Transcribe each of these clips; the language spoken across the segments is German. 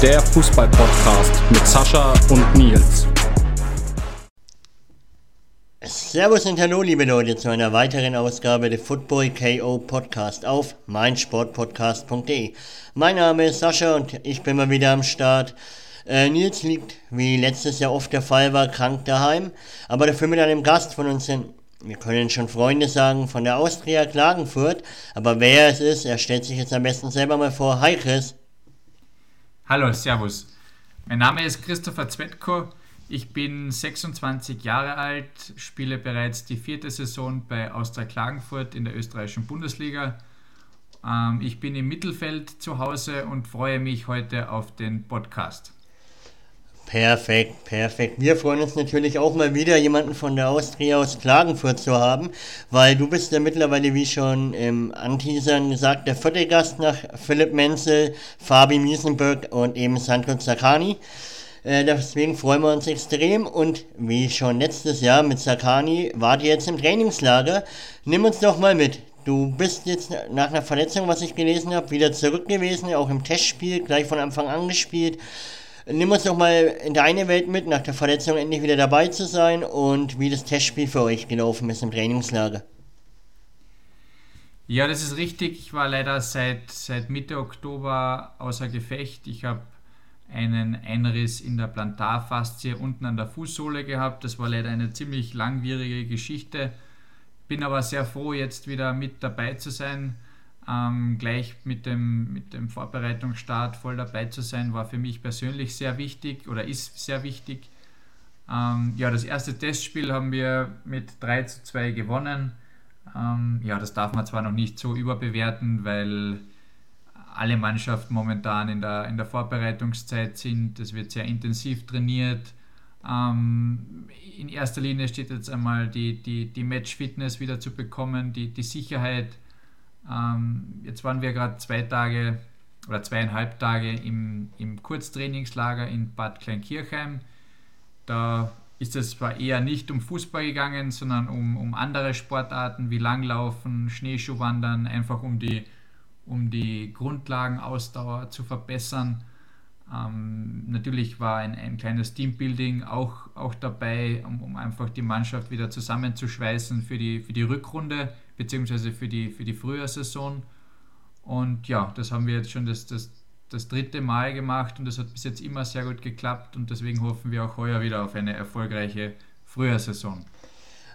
Der Fußball-Podcast mit Sascha und Nils. Servus und hallo, liebe Leute, zu einer weiteren Ausgabe des Football KO Podcast auf meinsportpodcast.de. Mein Name ist Sascha und ich bin mal wieder am Start. Äh, Nils liegt, wie letztes Jahr oft der Fall war, krank daheim, aber dafür mit einem Gast von uns in wir können schon Freunde sagen von der Austria Klagenfurt, aber wer es ist, er stellt sich jetzt am besten selber mal vor. Hi Chris. Hallo, Servus. Mein Name ist Christopher Zwetko. Ich bin 26 Jahre alt, spiele bereits die vierte Saison bei Austria Klagenfurt in der österreichischen Bundesliga. Ähm, ich bin im Mittelfeld zu Hause und freue mich heute auf den Podcast. Perfekt, perfekt. Wir freuen uns natürlich auch mal wieder, jemanden von der Austria aus Klagenfurt zu haben, weil du bist ja mittlerweile, wie schon im Anteasern gesagt, der vierte Gast nach Philipp Menzel, Fabi Miesenberg und eben Sandro Zaccani. Äh, deswegen freuen wir uns extrem und wie schon letztes Jahr mit Zaccani wart ihr jetzt im Trainingslager. Nimm uns doch mal mit. Du bist jetzt nach einer Verletzung, was ich gelesen habe, wieder zurück gewesen, auch im Testspiel, gleich von Anfang an gespielt. Nimm uns doch mal in deine Welt mit, nach der Verletzung endlich wieder dabei zu sein und wie das Testspiel für euch gelaufen ist im Trainingslager. Ja, das ist richtig. Ich war leider seit, seit Mitte Oktober außer Gefecht. Ich habe einen Einriss in der Plantarfaszie unten an der Fußsohle gehabt. Das war leider eine ziemlich langwierige Geschichte. Bin aber sehr froh, jetzt wieder mit dabei zu sein ähm, gleich mit dem, mit dem Vorbereitungsstart voll dabei zu sein, war für mich persönlich sehr wichtig oder ist sehr wichtig. Ähm, ja, das erste Testspiel haben wir mit 3 zu 2 gewonnen. Ähm, ja, das darf man zwar noch nicht so überbewerten, weil alle Mannschaften momentan in der, in der Vorbereitungszeit sind. Es wird sehr intensiv trainiert. Ähm, in erster Linie steht jetzt einmal die, die, die Match-Fitness wieder zu bekommen, die, die Sicherheit ähm, jetzt waren wir gerade zwei Tage oder zweieinhalb Tage im, im Kurztrainingslager in Bad Kleinkirchheim. Da ist es zwar eher nicht um Fußball gegangen, sondern um, um andere Sportarten wie Langlaufen, Schneeschuhwandern, einfach um die, um die Grundlagenausdauer zu verbessern. Ähm, natürlich war ein, ein kleines Teambuilding auch, auch dabei, um, um einfach die Mannschaft wieder zusammenzuschweißen für die, für die Rückrunde beziehungsweise für die, für die Frühjahrsaison. Und ja, das haben wir jetzt schon das, das, das dritte Mal gemacht und das hat bis jetzt immer sehr gut geklappt und deswegen hoffen wir auch heuer wieder auf eine erfolgreiche Frühjahrsaison.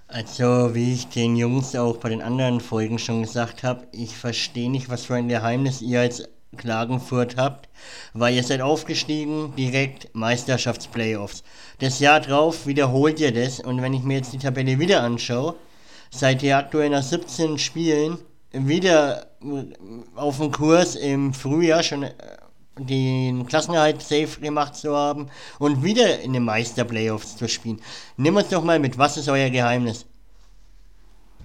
Also, wie ich den Jungs auch bei den anderen Folgen schon gesagt habe, ich verstehe nicht, was für ein Geheimnis ihr als Klagenfurt habt, weil ihr seid aufgestiegen, direkt Meisterschaftsplayoffs. Das Jahr drauf wiederholt ihr das und wenn ich mir jetzt die Tabelle wieder anschaue, seid ihr aktuell nach 17 Spielen wieder auf dem Kurs im Frühjahr schon äh, den Klassenerhalt safe gemacht zu haben und wieder in den Meister-Playoffs zu spielen. Nimm uns doch mal mit, was ist euer Geheimnis?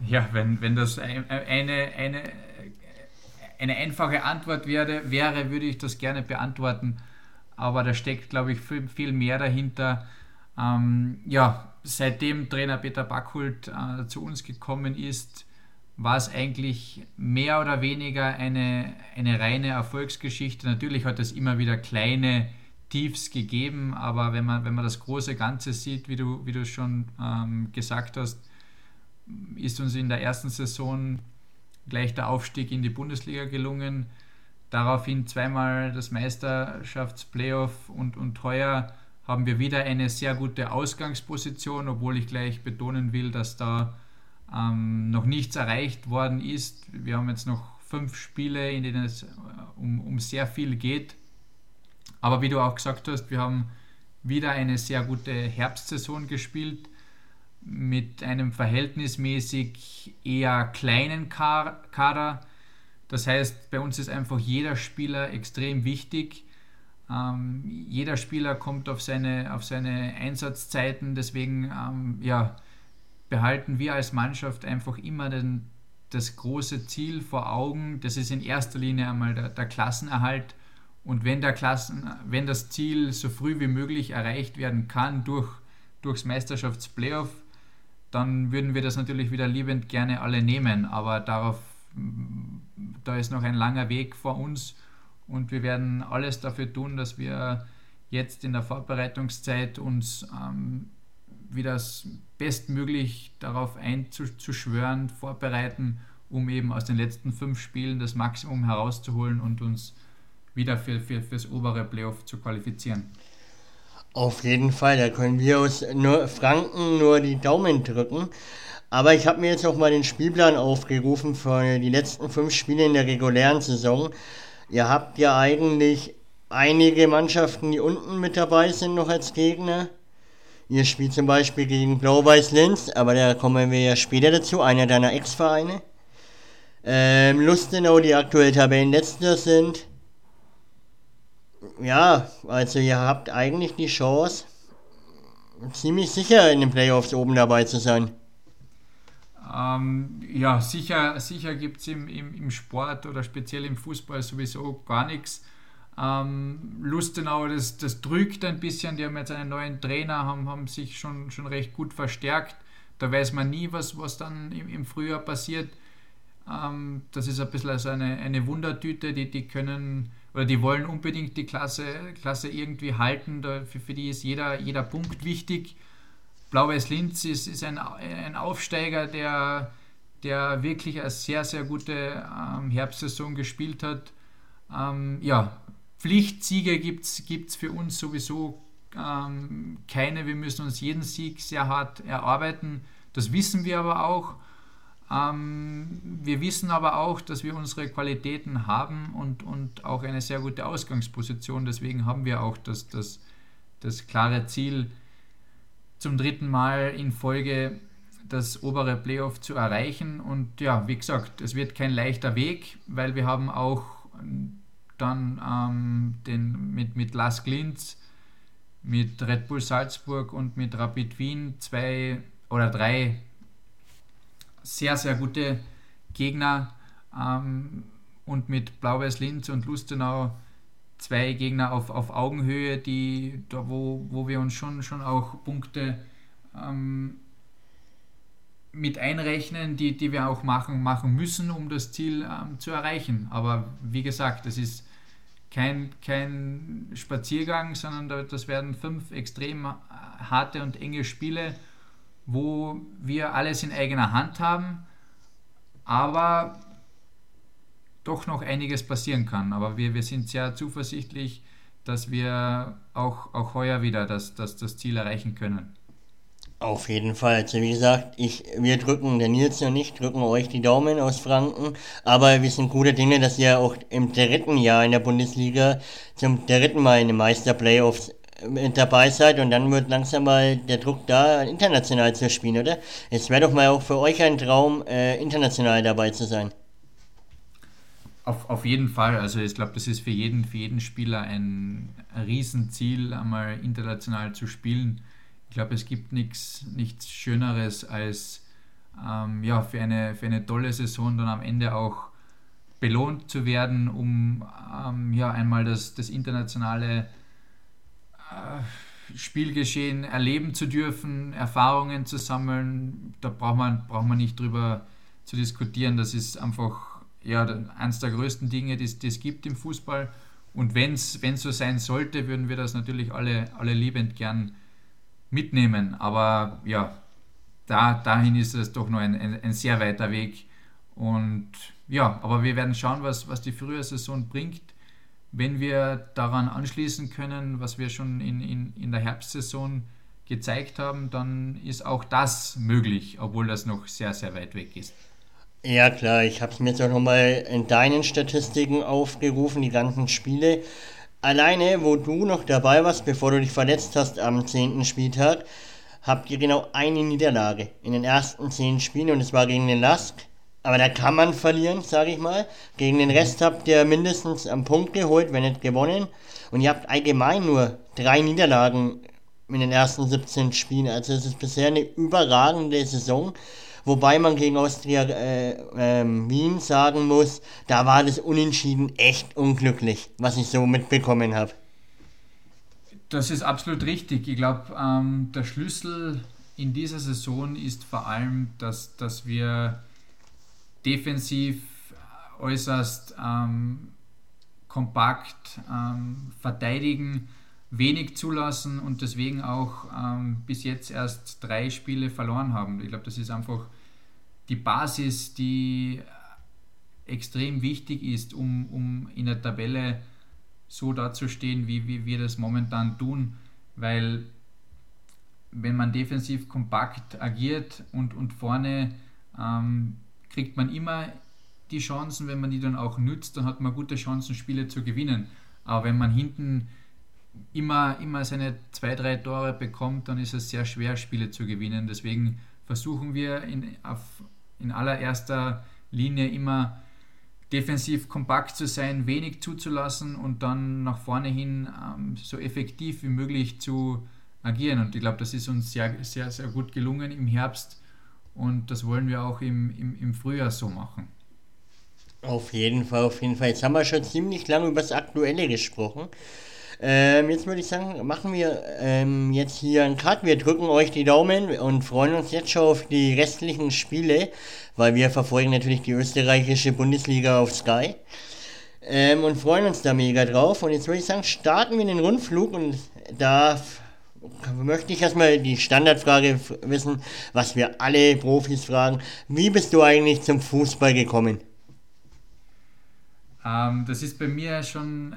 Ja, wenn, wenn das eine, eine, eine einfache Antwort wäre, wäre, würde ich das gerne beantworten. Aber da steckt, glaube ich, viel, viel mehr dahinter. Ähm, ja, seitdem Trainer Peter Backhult äh, zu uns gekommen ist, war es eigentlich mehr oder weniger eine, eine reine Erfolgsgeschichte. Natürlich hat es immer wieder kleine Tiefs gegeben, aber wenn man, wenn man das große Ganze sieht, wie du, wie du schon ähm, gesagt hast, ist uns in der ersten Saison gleich der Aufstieg in die Bundesliga gelungen. Daraufhin zweimal das Meisterschaftsplayoff und, und heuer haben wir wieder eine sehr gute Ausgangsposition, obwohl ich gleich betonen will, dass da ähm, noch nichts erreicht worden ist. Wir haben jetzt noch fünf Spiele, in denen es äh, um, um sehr viel geht. Aber wie du auch gesagt hast, wir haben wieder eine sehr gute Herbstsaison gespielt mit einem verhältnismäßig eher kleinen Kader. Das heißt, bei uns ist einfach jeder Spieler extrem wichtig. Ähm, jeder Spieler kommt auf seine, auf seine Einsatzzeiten, deswegen ähm, ja, behalten wir als Mannschaft einfach immer den, das große Ziel vor Augen. Das ist in erster Linie einmal der, der Klassenerhalt. Und wenn, der Klassen, wenn das Ziel so früh wie möglich erreicht werden kann durch, durchs Meisterschaftsplayoff, dann würden wir das natürlich wieder liebend gerne alle nehmen. Aber darauf, da ist noch ein langer Weg vor uns und wir werden alles dafür tun, dass wir jetzt in der Vorbereitungszeit uns ähm, wieder bestmöglich darauf einzuschwören, vorbereiten, um eben aus den letzten fünf Spielen das Maximum herauszuholen und uns wieder für, für, fürs obere Playoff zu qualifizieren. Auf jeden Fall, da können wir uns nur Franken nur die Daumen drücken. Aber ich habe mir jetzt auch mal den Spielplan aufgerufen für die letzten fünf Spiele in der regulären Saison. Ihr habt ja eigentlich einige Mannschaften, die unten mit dabei sind, noch als Gegner. Ihr spielt zum Beispiel gegen Blau-Weiß Linz, aber da kommen wir ja später dazu, einer deiner Ex-Vereine. Ähm, Lustenau, die aktuell Tabellenletzter sind. Ja, also ihr habt eigentlich die Chance, ziemlich sicher in den Playoffs oben dabei zu sein. Ähm, ja, sicher, sicher gibt es im, im, im Sport oder speziell im Fußball sowieso gar nichts. Ähm, Lustenau, das, das drückt ein bisschen. Die haben jetzt einen neuen Trainer, haben, haben sich schon, schon recht gut verstärkt. Da weiß man nie, was, was dann im, im Frühjahr passiert. Ähm, das ist ein bisschen also eine, eine Wundertüte. Die, die können oder die wollen unbedingt die Klasse, Klasse irgendwie halten. Da, für, für die ist jeder, jeder Punkt wichtig. Blau-Weiß Linz ist, ist ein, ein Aufsteiger, der, der wirklich eine sehr, sehr gute ähm, Herbstsaison gespielt hat. Ähm, ja, Pflichtsiege gibt es für uns sowieso ähm, keine. Wir müssen uns jeden Sieg sehr hart erarbeiten. Das wissen wir aber auch. Ähm, wir wissen aber auch, dass wir unsere Qualitäten haben und, und auch eine sehr gute Ausgangsposition. Deswegen haben wir auch das, das, das klare Ziel, zum dritten Mal in Folge das obere Playoff zu erreichen. Und ja, wie gesagt, es wird kein leichter Weg, weil wir haben auch dann ähm, den, mit, mit Las Glintz, mit Red Bull Salzburg und mit Rapid Wien zwei oder drei sehr, sehr gute Gegner ähm, und mit Blau-Weiß Linz und Lustenau zwei Gegner auf, auf Augenhöhe, die, da wo, wo wir uns schon, schon auch Punkte ähm, mit einrechnen, die, die wir auch machen, machen müssen, um das Ziel ähm, zu erreichen. Aber wie gesagt, das ist kein, kein Spaziergang, sondern das werden fünf extrem harte und enge Spiele, wo wir alles in eigener Hand haben, aber doch noch einiges passieren kann. Aber wir, wir sind sehr zuversichtlich, dass wir auch, auch heuer wieder das, das, das Ziel erreichen können. Auf jeden Fall. Also wie gesagt, ich, wir drücken, der Nils und ich drücken euch die Daumen aus Franken. Aber wir sind gute Dinge, dass ihr auch im dritten Jahr in der Bundesliga zum dritten Mal in den Meisterplayoffs dabei seid und dann wird langsam mal der Druck da, international zu spielen, oder? Es wäre doch mal auch für euch ein Traum, äh, international dabei zu sein. Auf, auf jeden Fall. Also ich glaube, das ist für jeden, für jeden Spieler ein, Riesenziel, einmal international zu spielen. Ich glaube, es gibt nichts, nichts Schöneres als ähm, ja, für, eine, für eine tolle Saison dann am Ende auch belohnt zu werden, um ähm, ja, einmal das, das internationale Spielgeschehen erleben zu dürfen, Erfahrungen zu sammeln. Da braucht man, braucht man nicht drüber zu diskutieren. Das ist einfach ja, eines der größten Dinge, die es gibt im Fußball. Und wenn es so sein sollte, würden wir das natürlich alle, alle liebend gern mitnehmen. Aber ja, da, dahin ist es doch noch ein, ein, ein, sehr weiter Weg. Und ja, aber wir werden schauen, was, was die Frühjahrsaison bringt. Wenn wir daran anschließen können, was wir schon in, in, in der Herbstsaison gezeigt haben, dann ist auch das möglich, obwohl das noch sehr, sehr weit weg ist. Ja klar, ich habe es mir jetzt nochmal in deinen Statistiken aufgerufen, die ganzen Spiele. Alleine, wo du noch dabei warst, bevor du dich verletzt hast am 10. Spieltag, habt ihr genau eine Niederlage in den ersten 10 Spielen und es war gegen den Lask. Aber da kann man verlieren, sage ich mal. Gegen den Rest habt ihr mindestens einen Punkt geholt, wenn nicht gewonnen. Und ihr habt allgemein nur drei Niederlagen in den ersten 17 Spielen. Also es ist bisher eine überragende Saison. Wobei man gegen Austria äh, äh, Wien sagen muss, da war das Unentschieden echt unglücklich, was ich so mitbekommen habe. Das ist absolut richtig. Ich glaube, ähm, der Schlüssel in dieser Saison ist vor allem, dass, dass wir defensiv äußerst ähm, kompakt ähm, verteidigen, wenig zulassen und deswegen auch ähm, bis jetzt erst drei Spiele verloren haben. Ich glaube, das ist einfach die Basis, die extrem wichtig ist, um, um in der Tabelle so dazustehen, wie, wie wir das momentan tun, weil wenn man defensiv kompakt agiert und, und vorne ähm, kriegt man immer die Chancen, wenn man die dann auch nützt, dann hat man gute Chancen, Spiele zu gewinnen. Aber wenn man hinten immer, immer seine zwei, drei Tore bekommt, dann ist es sehr schwer, Spiele zu gewinnen. Deswegen versuchen wir in, auf, in allererster Linie immer defensiv kompakt zu sein, wenig zuzulassen und dann nach vorne hin ähm, so effektiv wie möglich zu agieren. Und ich glaube, das ist uns sehr, sehr, sehr gut gelungen im Herbst und das wollen wir auch im, im, im Frühjahr so machen. Auf jeden Fall, auf jeden Fall. Jetzt haben wir schon ziemlich lange über das Aktuelle gesprochen. Ähm, jetzt würde ich sagen, machen wir ähm, jetzt hier einen Cut. Wir drücken euch die Daumen und freuen uns jetzt schon auf die restlichen Spiele, weil wir verfolgen natürlich die österreichische Bundesliga auf Sky. Ähm, und freuen uns da mega drauf. Und jetzt würde ich sagen, starten wir den Rundflug und da möchte ich erstmal die Standardfrage wissen, was wir alle Profis fragen. Wie bist du eigentlich zum Fußball gekommen? Ähm, das ist bei mir schon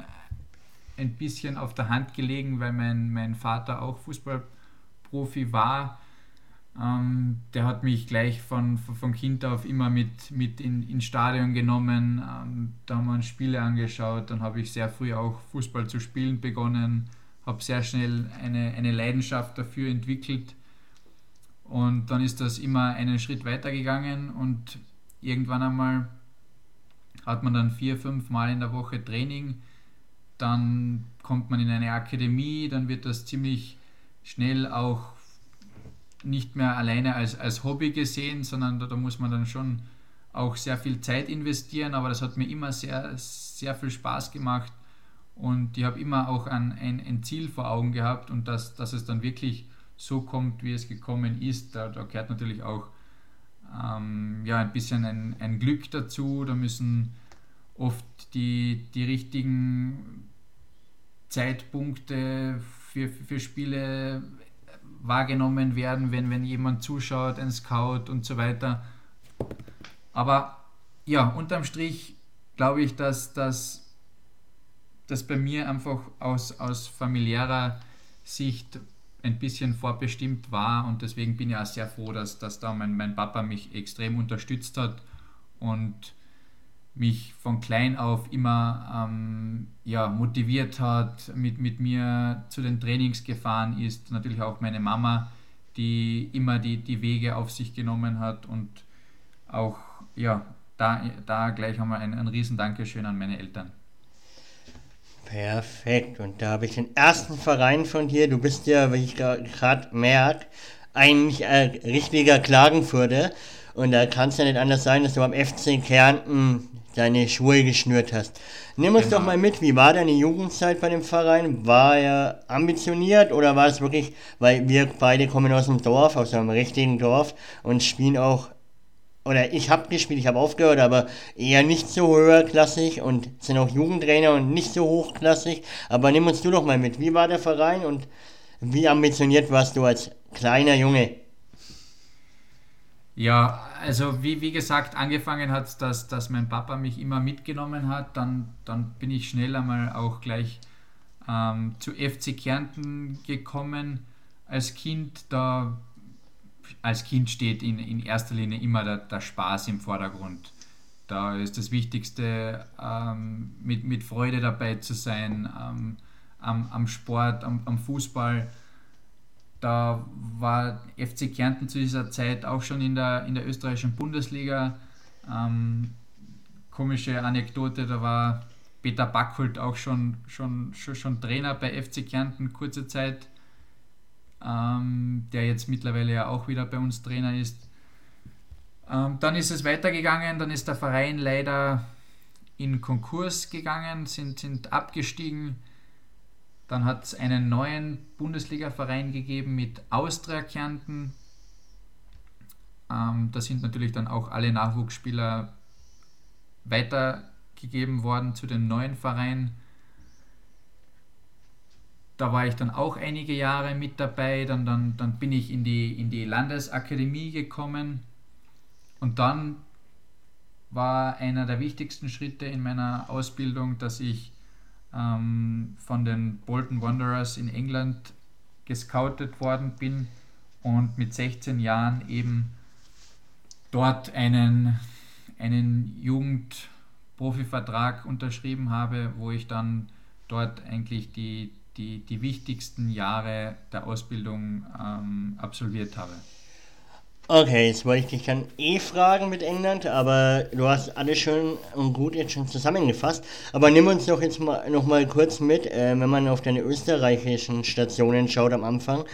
ein bisschen auf der Hand gelegen, weil mein, mein Vater auch Fußballprofi war. Ähm, der hat mich gleich von, von Kind auf immer mit, mit in, ins Stadion genommen. Ähm, da haben wir uns Spiele angeschaut. Dann habe ich sehr früh auch Fußball zu spielen begonnen. Habe sehr schnell eine, eine Leidenschaft dafür entwickelt. Und dann ist das immer einen Schritt weiter gegangen und irgendwann einmal hat man dann vier, fünf Mal in der Woche Training dann kommt man in eine Akademie, dann wird das ziemlich schnell auch nicht mehr alleine als, als Hobby gesehen, sondern da, da muss man dann schon auch sehr viel Zeit investieren, aber das hat mir immer sehr, sehr viel Spaß gemacht und ich habe immer auch ein, ein, ein, Ziel vor Augen gehabt und dass, dass es dann wirklich so kommt, wie es gekommen ist, da, da gehört natürlich auch ähm, ja, ein bisschen ein, ein Glück dazu, da müssen oft die, die richtigen Zeitpunkte für, für Spiele wahrgenommen werden, wenn, wenn jemand zuschaut, ein Scout und so weiter. Aber ja, unterm Strich glaube ich, dass das bei mir einfach aus, aus familiärer Sicht ein bisschen vorbestimmt war und deswegen bin ich auch sehr froh, dass, dass da mein, mein Papa mich extrem unterstützt hat und mich von klein auf immer ähm, ja, motiviert hat, mit, mit mir zu den Trainings gefahren ist. Natürlich auch meine Mama, die immer die, die Wege auf sich genommen hat und auch ja, da, da gleich einmal ein, ein riesen an meine Eltern. Perfekt. Und da habe ich den ersten Verein von dir. Du bist ja, wie ich gerade merke, eigentlich ein richtiger Klagenfurter. Und da kann es ja nicht anders sein, dass du am FC Kärnten deine Schuhe geschnürt hast. Nimm uns genau. doch mal mit, wie war deine Jugendzeit bei dem Verein? War er ambitioniert oder war es wirklich, weil wir beide kommen aus dem Dorf, aus einem richtigen Dorf und spielen auch, oder ich habe gespielt, ich habe aufgehört, aber eher nicht so höherklassig und sind auch Jugendtrainer und nicht so hochklassig. Aber nimm uns du doch mal mit, wie war der Verein und wie ambitioniert warst du als kleiner Junge? Ja, also wie, wie gesagt, angefangen hat, dass, dass mein Papa mich immer mitgenommen hat. Dann, dann bin ich schnell einmal auch gleich ähm, zu FC Kärnten gekommen als Kind. Da als Kind steht in, in erster Linie immer der, der Spaß im Vordergrund. Da ist das Wichtigste, ähm, mit, mit Freude dabei zu sein, ähm, am, am Sport, am, am Fußball da war FC Kärnten zu dieser Zeit auch schon in der, in der österreichischen Bundesliga. Ähm, komische Anekdote, da war Peter Backholt auch schon, schon, schon, schon Trainer bei FC Kärnten kurze Zeit, ähm, der jetzt mittlerweile ja auch wieder bei uns Trainer ist. Ähm, dann ist es weitergegangen, dann ist der Verein leider in Konkurs gegangen, sind, sind abgestiegen dann hat es einen neuen Bundesliga-Verein gegeben mit Austria Kärnten. Ähm, da sind natürlich dann auch alle Nachwuchsspieler weiter gegeben worden zu den neuen Vereinen. Da war ich dann auch einige Jahre mit dabei. Dann, dann, dann bin ich in die, in die Landesakademie gekommen. Und dann war einer der wichtigsten Schritte in meiner Ausbildung, dass ich ähm, von den Bolton Wanderers in England gescoutet worden bin und mit 16 Jahren eben dort einen, einen Jugendprofivertrag unterschrieben habe, wo ich dann dort eigentlich die, die, die wichtigsten Jahre der Ausbildung ähm, absolviert habe. Okay, jetzt wollte ich dich dann eh fragen mit England, aber du hast alles schön und gut jetzt schon zusammengefasst. Aber nimm uns doch jetzt mal noch mal kurz mit, äh, wenn man auf deine österreichischen Stationen schaut am Anfang.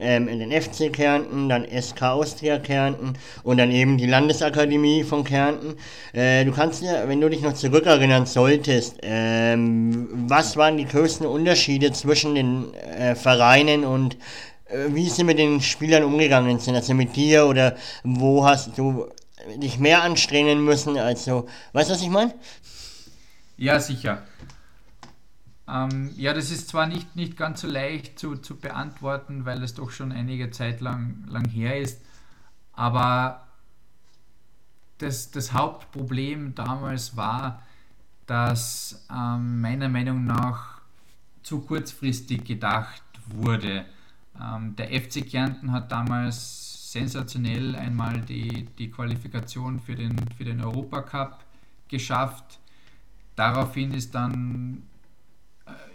Ähm, in den FC Kärnten, dann SK Austria Kärnten und dann eben die Landesakademie von Kärnten. Äh, du kannst ja, wenn du dich noch zurückerinnern solltest, ähm, was waren die größten Unterschiede zwischen den äh, Vereinen und äh, wie sie mit den Spielern umgegangen sind, also mit dir oder wo hast du dich mehr anstrengen müssen, also, weißt du, was ich meine? Ja, sicher. Ähm, ja, das ist zwar nicht, nicht ganz so leicht zu, zu beantworten, weil es doch schon einige Zeit lang, lang her ist, aber das, das Hauptproblem damals war, dass ähm, meiner Meinung nach zu kurzfristig gedacht wurde. Ähm, der FC Kärnten hat damals sensationell einmal die, die Qualifikation für den, für den Europacup geschafft. Daraufhin ist dann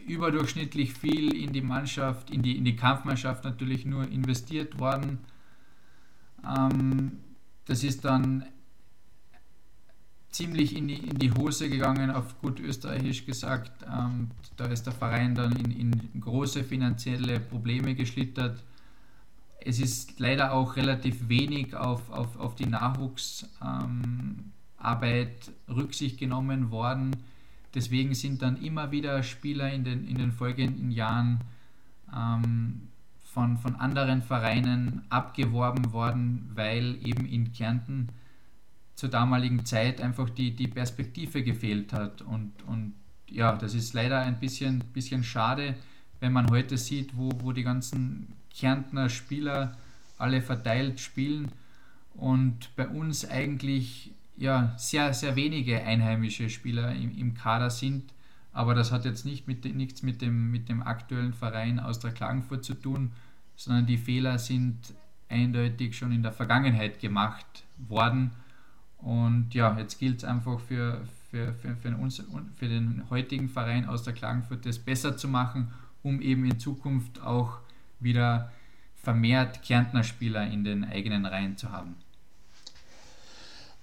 überdurchschnittlich viel in die Mannschaft, in die, in die Kampfmannschaft natürlich nur investiert worden. Ähm, das ist dann ziemlich in die, in die Hose gegangen, auf gut österreichisch gesagt. Ähm, da ist der Verein dann in, in große finanzielle Probleme geschlittert. Es ist leider auch relativ wenig auf, auf, auf die Nachwuchsarbeit ähm, Rücksicht genommen worden. Deswegen sind dann immer wieder Spieler in den, in den folgenden Jahren ähm, von, von anderen Vereinen abgeworben worden, weil eben in Kärnten zur damaligen Zeit einfach die, die Perspektive gefehlt hat. Und, und ja, das ist leider ein bisschen, bisschen schade, wenn man heute sieht, wo, wo die ganzen Kärntner Spieler alle verteilt spielen und bei uns eigentlich ja, sehr, sehr wenige einheimische Spieler im, im Kader sind. Aber das hat jetzt nicht mit, nichts mit dem, mit dem aktuellen Verein aus der Klagenfurt zu tun, sondern die Fehler sind eindeutig schon in der Vergangenheit gemacht worden und ja, jetzt gilt es einfach für, für, für, für, uns, für den heutigen Verein aus der Klagenfurt das besser zu machen, um eben in Zukunft auch wieder vermehrt Kärntner Spieler in den eigenen Reihen zu haben.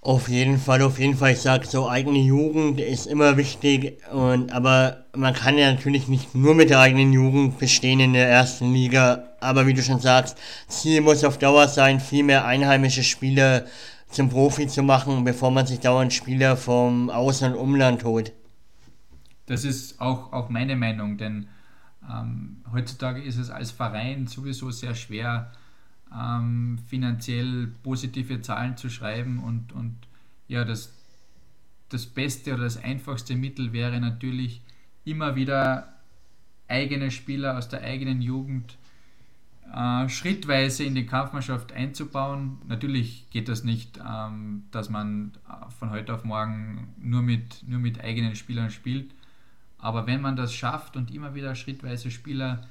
Auf jeden Fall, auf jeden Fall. Ich sage so, eigene Jugend ist immer wichtig. Und, aber man kann ja natürlich nicht nur mit der eigenen Jugend bestehen in der ersten Liga. Aber wie du schon sagst, Ziel muss auf Dauer sein, viel mehr einheimische Spieler zum Profi zu machen, bevor man sich dauernd Spieler vom Aus- und Umland holt. Das ist auch, auch meine Meinung, denn ähm, heutzutage ist es als Verein sowieso sehr schwer, ähm, finanziell positive Zahlen zu schreiben und, und ja, das, das beste oder das einfachste Mittel wäre natürlich immer wieder eigene Spieler aus der eigenen Jugend äh, schrittweise in die Kampfmannschaft einzubauen. Natürlich geht das nicht, ähm, dass man von heute auf morgen nur mit, nur mit eigenen Spielern spielt. Aber wenn man das schafft und immer wieder schrittweise Spieler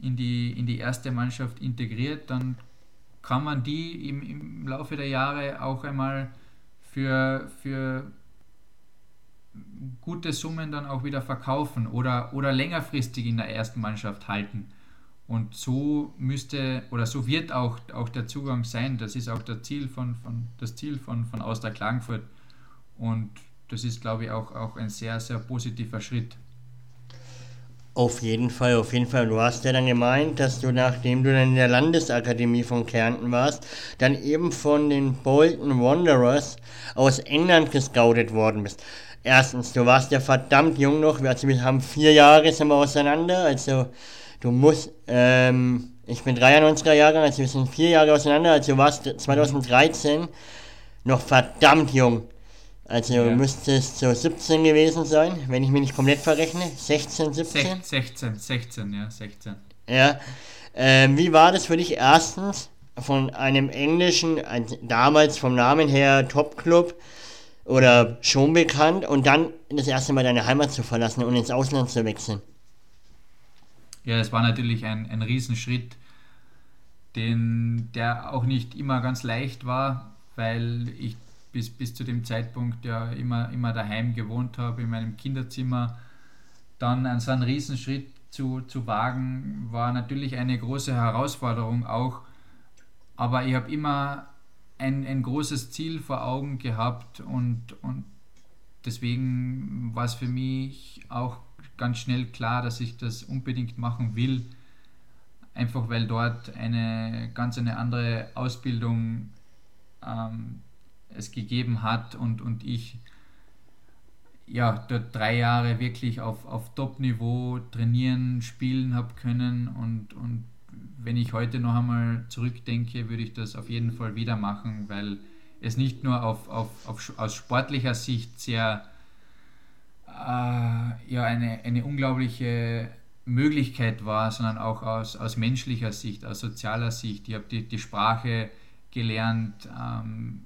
in die, in die erste Mannschaft integriert, dann kann man die im, im Laufe der Jahre auch einmal für, für gute Summen dann auch wieder verkaufen oder, oder längerfristig in der ersten Mannschaft halten. Und so müsste oder so wird auch, auch der Zugang sein. Das ist auch das Ziel von, von, das Ziel von, von Austria Klagenfurt. Und das ist, glaube ich, auch, auch ein sehr, sehr positiver Schritt. Auf jeden Fall, auf jeden Fall. Du hast ja dann gemeint, dass du, nachdem du dann in der Landesakademie von Kärnten warst, dann eben von den Bolton Wanderers aus England gescoutet worden bist. Erstens, du warst ja verdammt jung noch, also wir haben vier Jahre sind wir auseinander, also du musst, ähm, ich bin 93er Jahrgang, also wir sind vier Jahre auseinander, also du warst 2013 noch verdammt jung. Also ja. müsste es so 17 gewesen sein, wenn ich mich nicht komplett verrechne. 16, 17? 16, 16, ja, 16. Ja. Ähm, wie war das für dich erstens von einem englischen, damals vom Namen her Top-Club oder schon bekannt und dann das erste Mal deine Heimat zu verlassen und ins Ausland zu wechseln? Ja, es war natürlich ein, ein Riesenschritt, den, der auch nicht immer ganz leicht war, weil ich bis, bis zu dem Zeitpunkt ja immer, immer daheim gewohnt habe, in meinem Kinderzimmer. Dann an so einen Riesenschritt zu, zu wagen, war natürlich eine große Herausforderung auch. Aber ich habe immer ein, ein großes Ziel vor Augen gehabt und, und deswegen war es für mich auch ganz schnell klar, dass ich das unbedingt machen will. Einfach weil dort eine ganz eine andere Ausbildung ähm, es gegeben hat und, und ich ja, dort drei Jahre wirklich auf, auf Top-Niveau trainieren, spielen habe können und, und wenn ich heute noch einmal zurückdenke, würde ich das auf jeden Fall wieder machen, weil es nicht nur auf, auf, auf, aus sportlicher Sicht sehr äh, ja, eine, eine unglaubliche Möglichkeit war, sondern auch aus, aus menschlicher Sicht, aus sozialer Sicht. Ich habe die, die Sprache gelernt, ähm,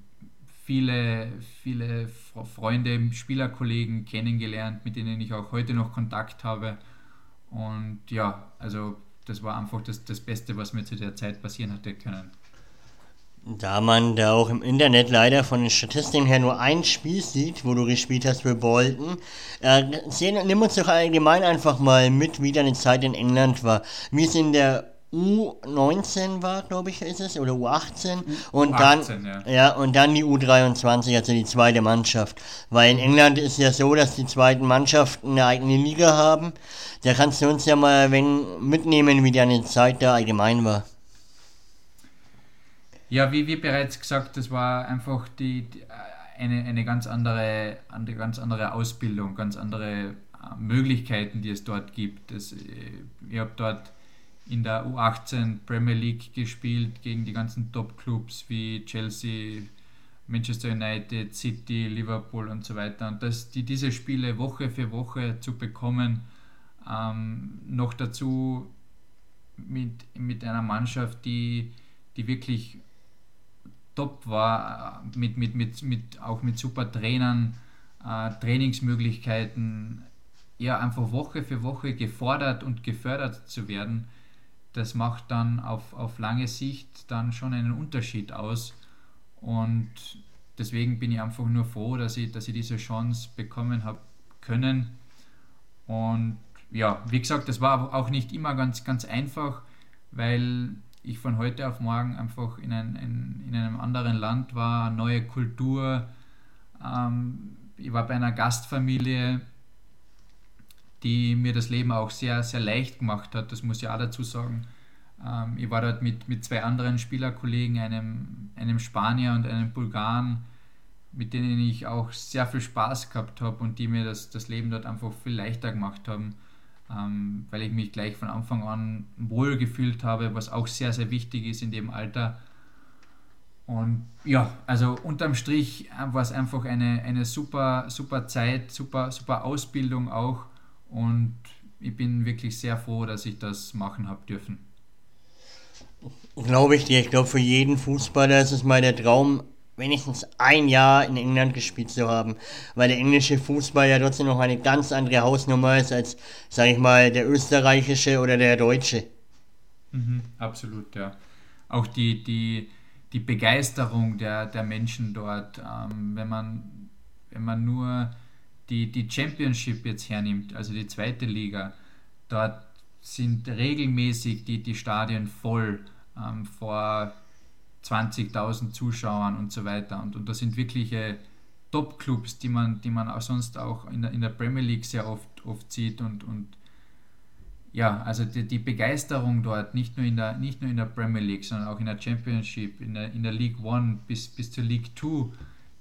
viele, viele Freunde, Spielerkollegen kennengelernt, mit denen ich auch heute noch Kontakt habe. Und ja, also das war einfach das, das Beste, was mir zu der Zeit passieren hätte können. Da man da auch im Internet leider von den Statistiken her nur ein Spiel sieht, wo du gespielt hast für Bolton, äh, nimm uns doch allgemein einfach mal mit, wie deine Zeit in England war. Wie es in der U19 war, glaube ich, ist es, oder U18 und U18, dann ja. ja. und dann die U23, also die zweite Mannschaft. Weil in England ist ja so, dass die zweiten Mannschaften eine eigene Liga haben. Da kannst du uns ja mal wenn mitnehmen, wie deine Zeit da allgemein war. Ja, wie, wie bereits gesagt, das war einfach die, die eine, eine ganz andere, eine ganz andere Ausbildung, ganz andere äh, Möglichkeiten, die es dort gibt. Das, äh, ich habe dort in der U18 Premier League gespielt gegen die ganzen Top-Clubs wie Chelsea, Manchester United, City, Liverpool und so weiter. Und das, die, diese Spiele Woche für Woche zu bekommen, ähm, noch dazu mit, mit einer Mannschaft, die, die wirklich top war, äh, mit, mit, mit, mit, auch mit super Trainern, äh, Trainingsmöglichkeiten, ja, einfach Woche für Woche gefordert und gefördert zu werden das macht dann auf, auf lange Sicht dann schon einen Unterschied aus. Und deswegen bin ich einfach nur froh, dass ich, dass ich diese Chance bekommen habe können. Und ja, wie gesagt, das war auch nicht immer ganz, ganz einfach, weil ich von heute auf morgen einfach in, ein, in, in einem anderen Land war, neue Kultur. Ähm, ich war bei einer Gastfamilie, die mir das Leben auch sehr, sehr leicht gemacht hat, das muss ich auch dazu sagen. Ähm, ich war dort mit, mit zwei anderen Spielerkollegen, einem, einem Spanier und einem Bulgaren, mit denen ich auch sehr viel Spaß gehabt habe und die mir das, das Leben dort einfach viel leichter gemacht haben, ähm, weil ich mich gleich von Anfang an wohl gefühlt habe, was auch sehr, sehr wichtig ist in dem Alter. Und ja, also unterm Strich war es einfach eine, eine super, super Zeit, super, super Ausbildung auch. Und ich bin wirklich sehr froh, dass ich das machen habe dürfen. Glaube ich dir. Ich glaube, für jeden Fußballer ist es mal der Traum, wenigstens ein Jahr in England gespielt zu haben. Weil der englische Fußball ja trotzdem noch eine ganz andere Hausnummer ist als, sag ich mal, der österreichische oder der deutsche. Mhm, absolut, ja. Auch die, die, die Begeisterung der, der Menschen dort, ähm, wenn, man, wenn man nur die, die Championship jetzt hernimmt, also die zweite Liga, dort sind regelmäßig die, die Stadien voll ähm, vor 20.000 Zuschauern und so weiter. Und, und das sind wirkliche Top-Clubs, die man, die man auch sonst auch in der, in der Premier League sehr oft, oft sieht. Und, und ja, also die, die Begeisterung dort, nicht nur, in der, nicht nur in der Premier League, sondern auch in der Championship, in der, in der League One bis, bis zur League Two,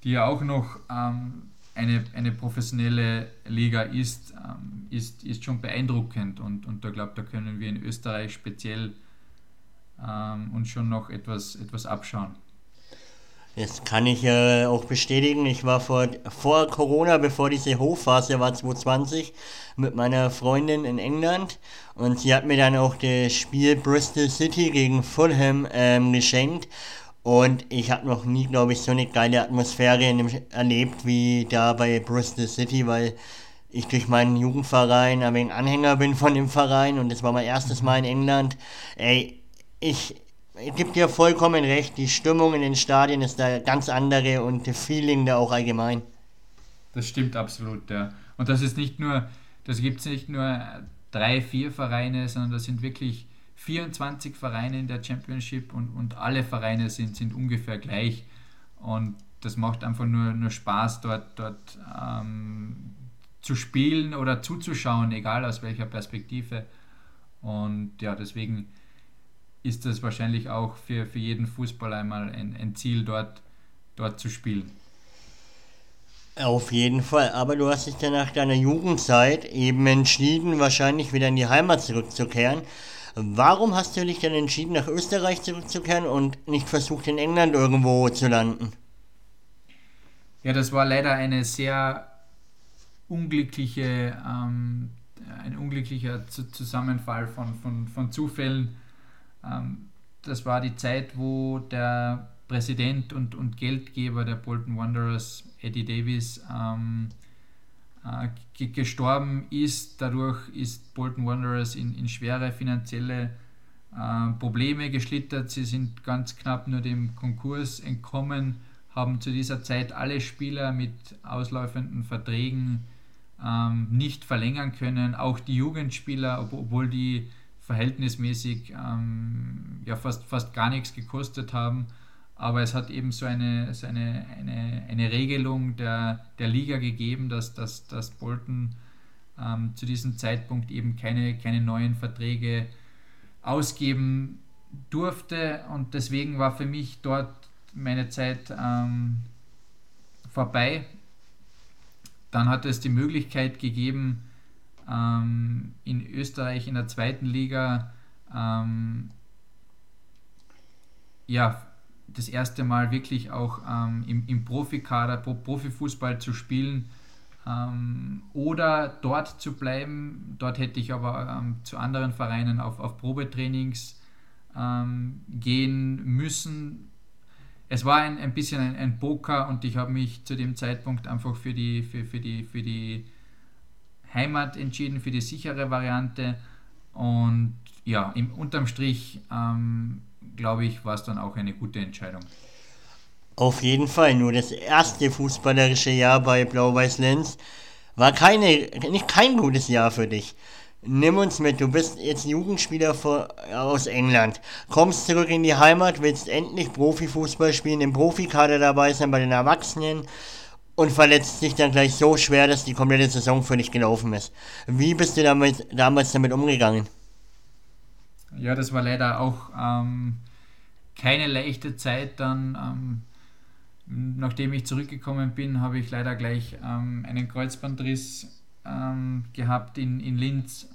die ja auch noch ähm, eine, eine professionelle Liga ist, ähm, ist, ist schon beeindruckend und, und da glaube da können wir in Österreich speziell ähm, uns schon noch etwas, etwas abschauen. Das kann ich äh, auch bestätigen. Ich war vor, vor Corona, bevor diese Hochphase war 2020, mit meiner Freundin in England und sie hat mir dann auch das Spiel Bristol City gegen Fulham ähm, geschenkt und ich habe noch nie, glaube ich, so eine geile Atmosphäre erlebt wie da bei Bristol City, weil ich durch meinen Jugendverein ein wenig Anhänger bin von dem Verein und das war mein erstes Mal in England. Ey, ich, ich gebe dir vollkommen recht, die Stimmung in den Stadien ist da ganz andere und das Feeling da auch allgemein. Das stimmt absolut, ja. Und das ist nicht nur, das gibt es nicht nur drei, vier Vereine, sondern das sind wirklich 24 Vereine in der Championship und, und alle Vereine sind, sind ungefähr gleich. Und das macht einfach nur, nur Spaß, dort, dort ähm, zu spielen oder zuzuschauen, egal aus welcher Perspektive. Und ja, deswegen ist das wahrscheinlich auch für, für jeden Fußballer einmal ein, ein Ziel, dort, dort zu spielen. Auf jeden Fall, aber du hast dich dann nach deiner Jugendzeit eben entschieden, wahrscheinlich wieder in die Heimat zurückzukehren. Warum hast du dich dann entschieden, nach Österreich zurückzukehren und nicht versucht, in England irgendwo zu landen? Ja, das war leider eine sehr unglückliche, ähm, ein unglücklicher Zusammenfall von, von, von Zufällen. Ähm, das war die Zeit, wo der Präsident und, und Geldgeber der Bolton Wanderers, Eddie Davis, ähm, äh, gestorben ist. Dadurch ist Bolton Wanderers in, in schwere finanzielle äh, Probleme geschlittert. Sie sind ganz knapp nur dem Konkurs entkommen, haben zu dieser Zeit alle Spieler mit auslaufenden Verträgen ähm, nicht verlängern können. Auch die Jugendspieler, ob, obwohl die verhältnismäßig ähm, ja fast, fast gar nichts gekostet haben. Aber es hat eben so eine, so eine, eine, eine Regelung der, der Liga gegeben, dass, dass, dass Bolton ähm, zu diesem Zeitpunkt eben keine, keine neuen Verträge ausgeben durfte. Und deswegen war für mich dort meine Zeit ähm, vorbei. Dann hat es die Möglichkeit gegeben, ähm, in Österreich in der zweiten Liga ähm, ja, das erste Mal wirklich auch ähm, im, im Profikader, Pro Profifußball zu spielen ähm, oder dort zu bleiben. Dort hätte ich aber ähm, zu anderen Vereinen auf, auf Probetrainings ähm, gehen müssen. Es war ein, ein bisschen ein, ein Poker und ich habe mich zu dem Zeitpunkt einfach für die, für, für die, für die Heimat entschieden, für die sichere Variante. Und ja, im, unterm Strich ähm, glaube ich, war es dann auch eine gute Entscheidung. Auf jeden Fall, nur das erste fußballerische Jahr bei Blau-Weiß Lenz war keine, nicht kein gutes Jahr für dich. Nimm uns mit, du bist jetzt Jugendspieler vor, aus England, kommst zurück in die Heimat, willst endlich Profifußball spielen, im Profikader dabei sein bei den Erwachsenen und verletzt dich dann gleich so schwer, dass die komplette Saison für dich gelaufen ist. Wie bist du damit, damals damit umgegangen? Ja, das war leider auch ähm, keine leichte Zeit. Dann, ähm, nachdem ich zurückgekommen bin, habe ich leider gleich ähm, einen Kreuzbandriss ähm, gehabt in, in Linz.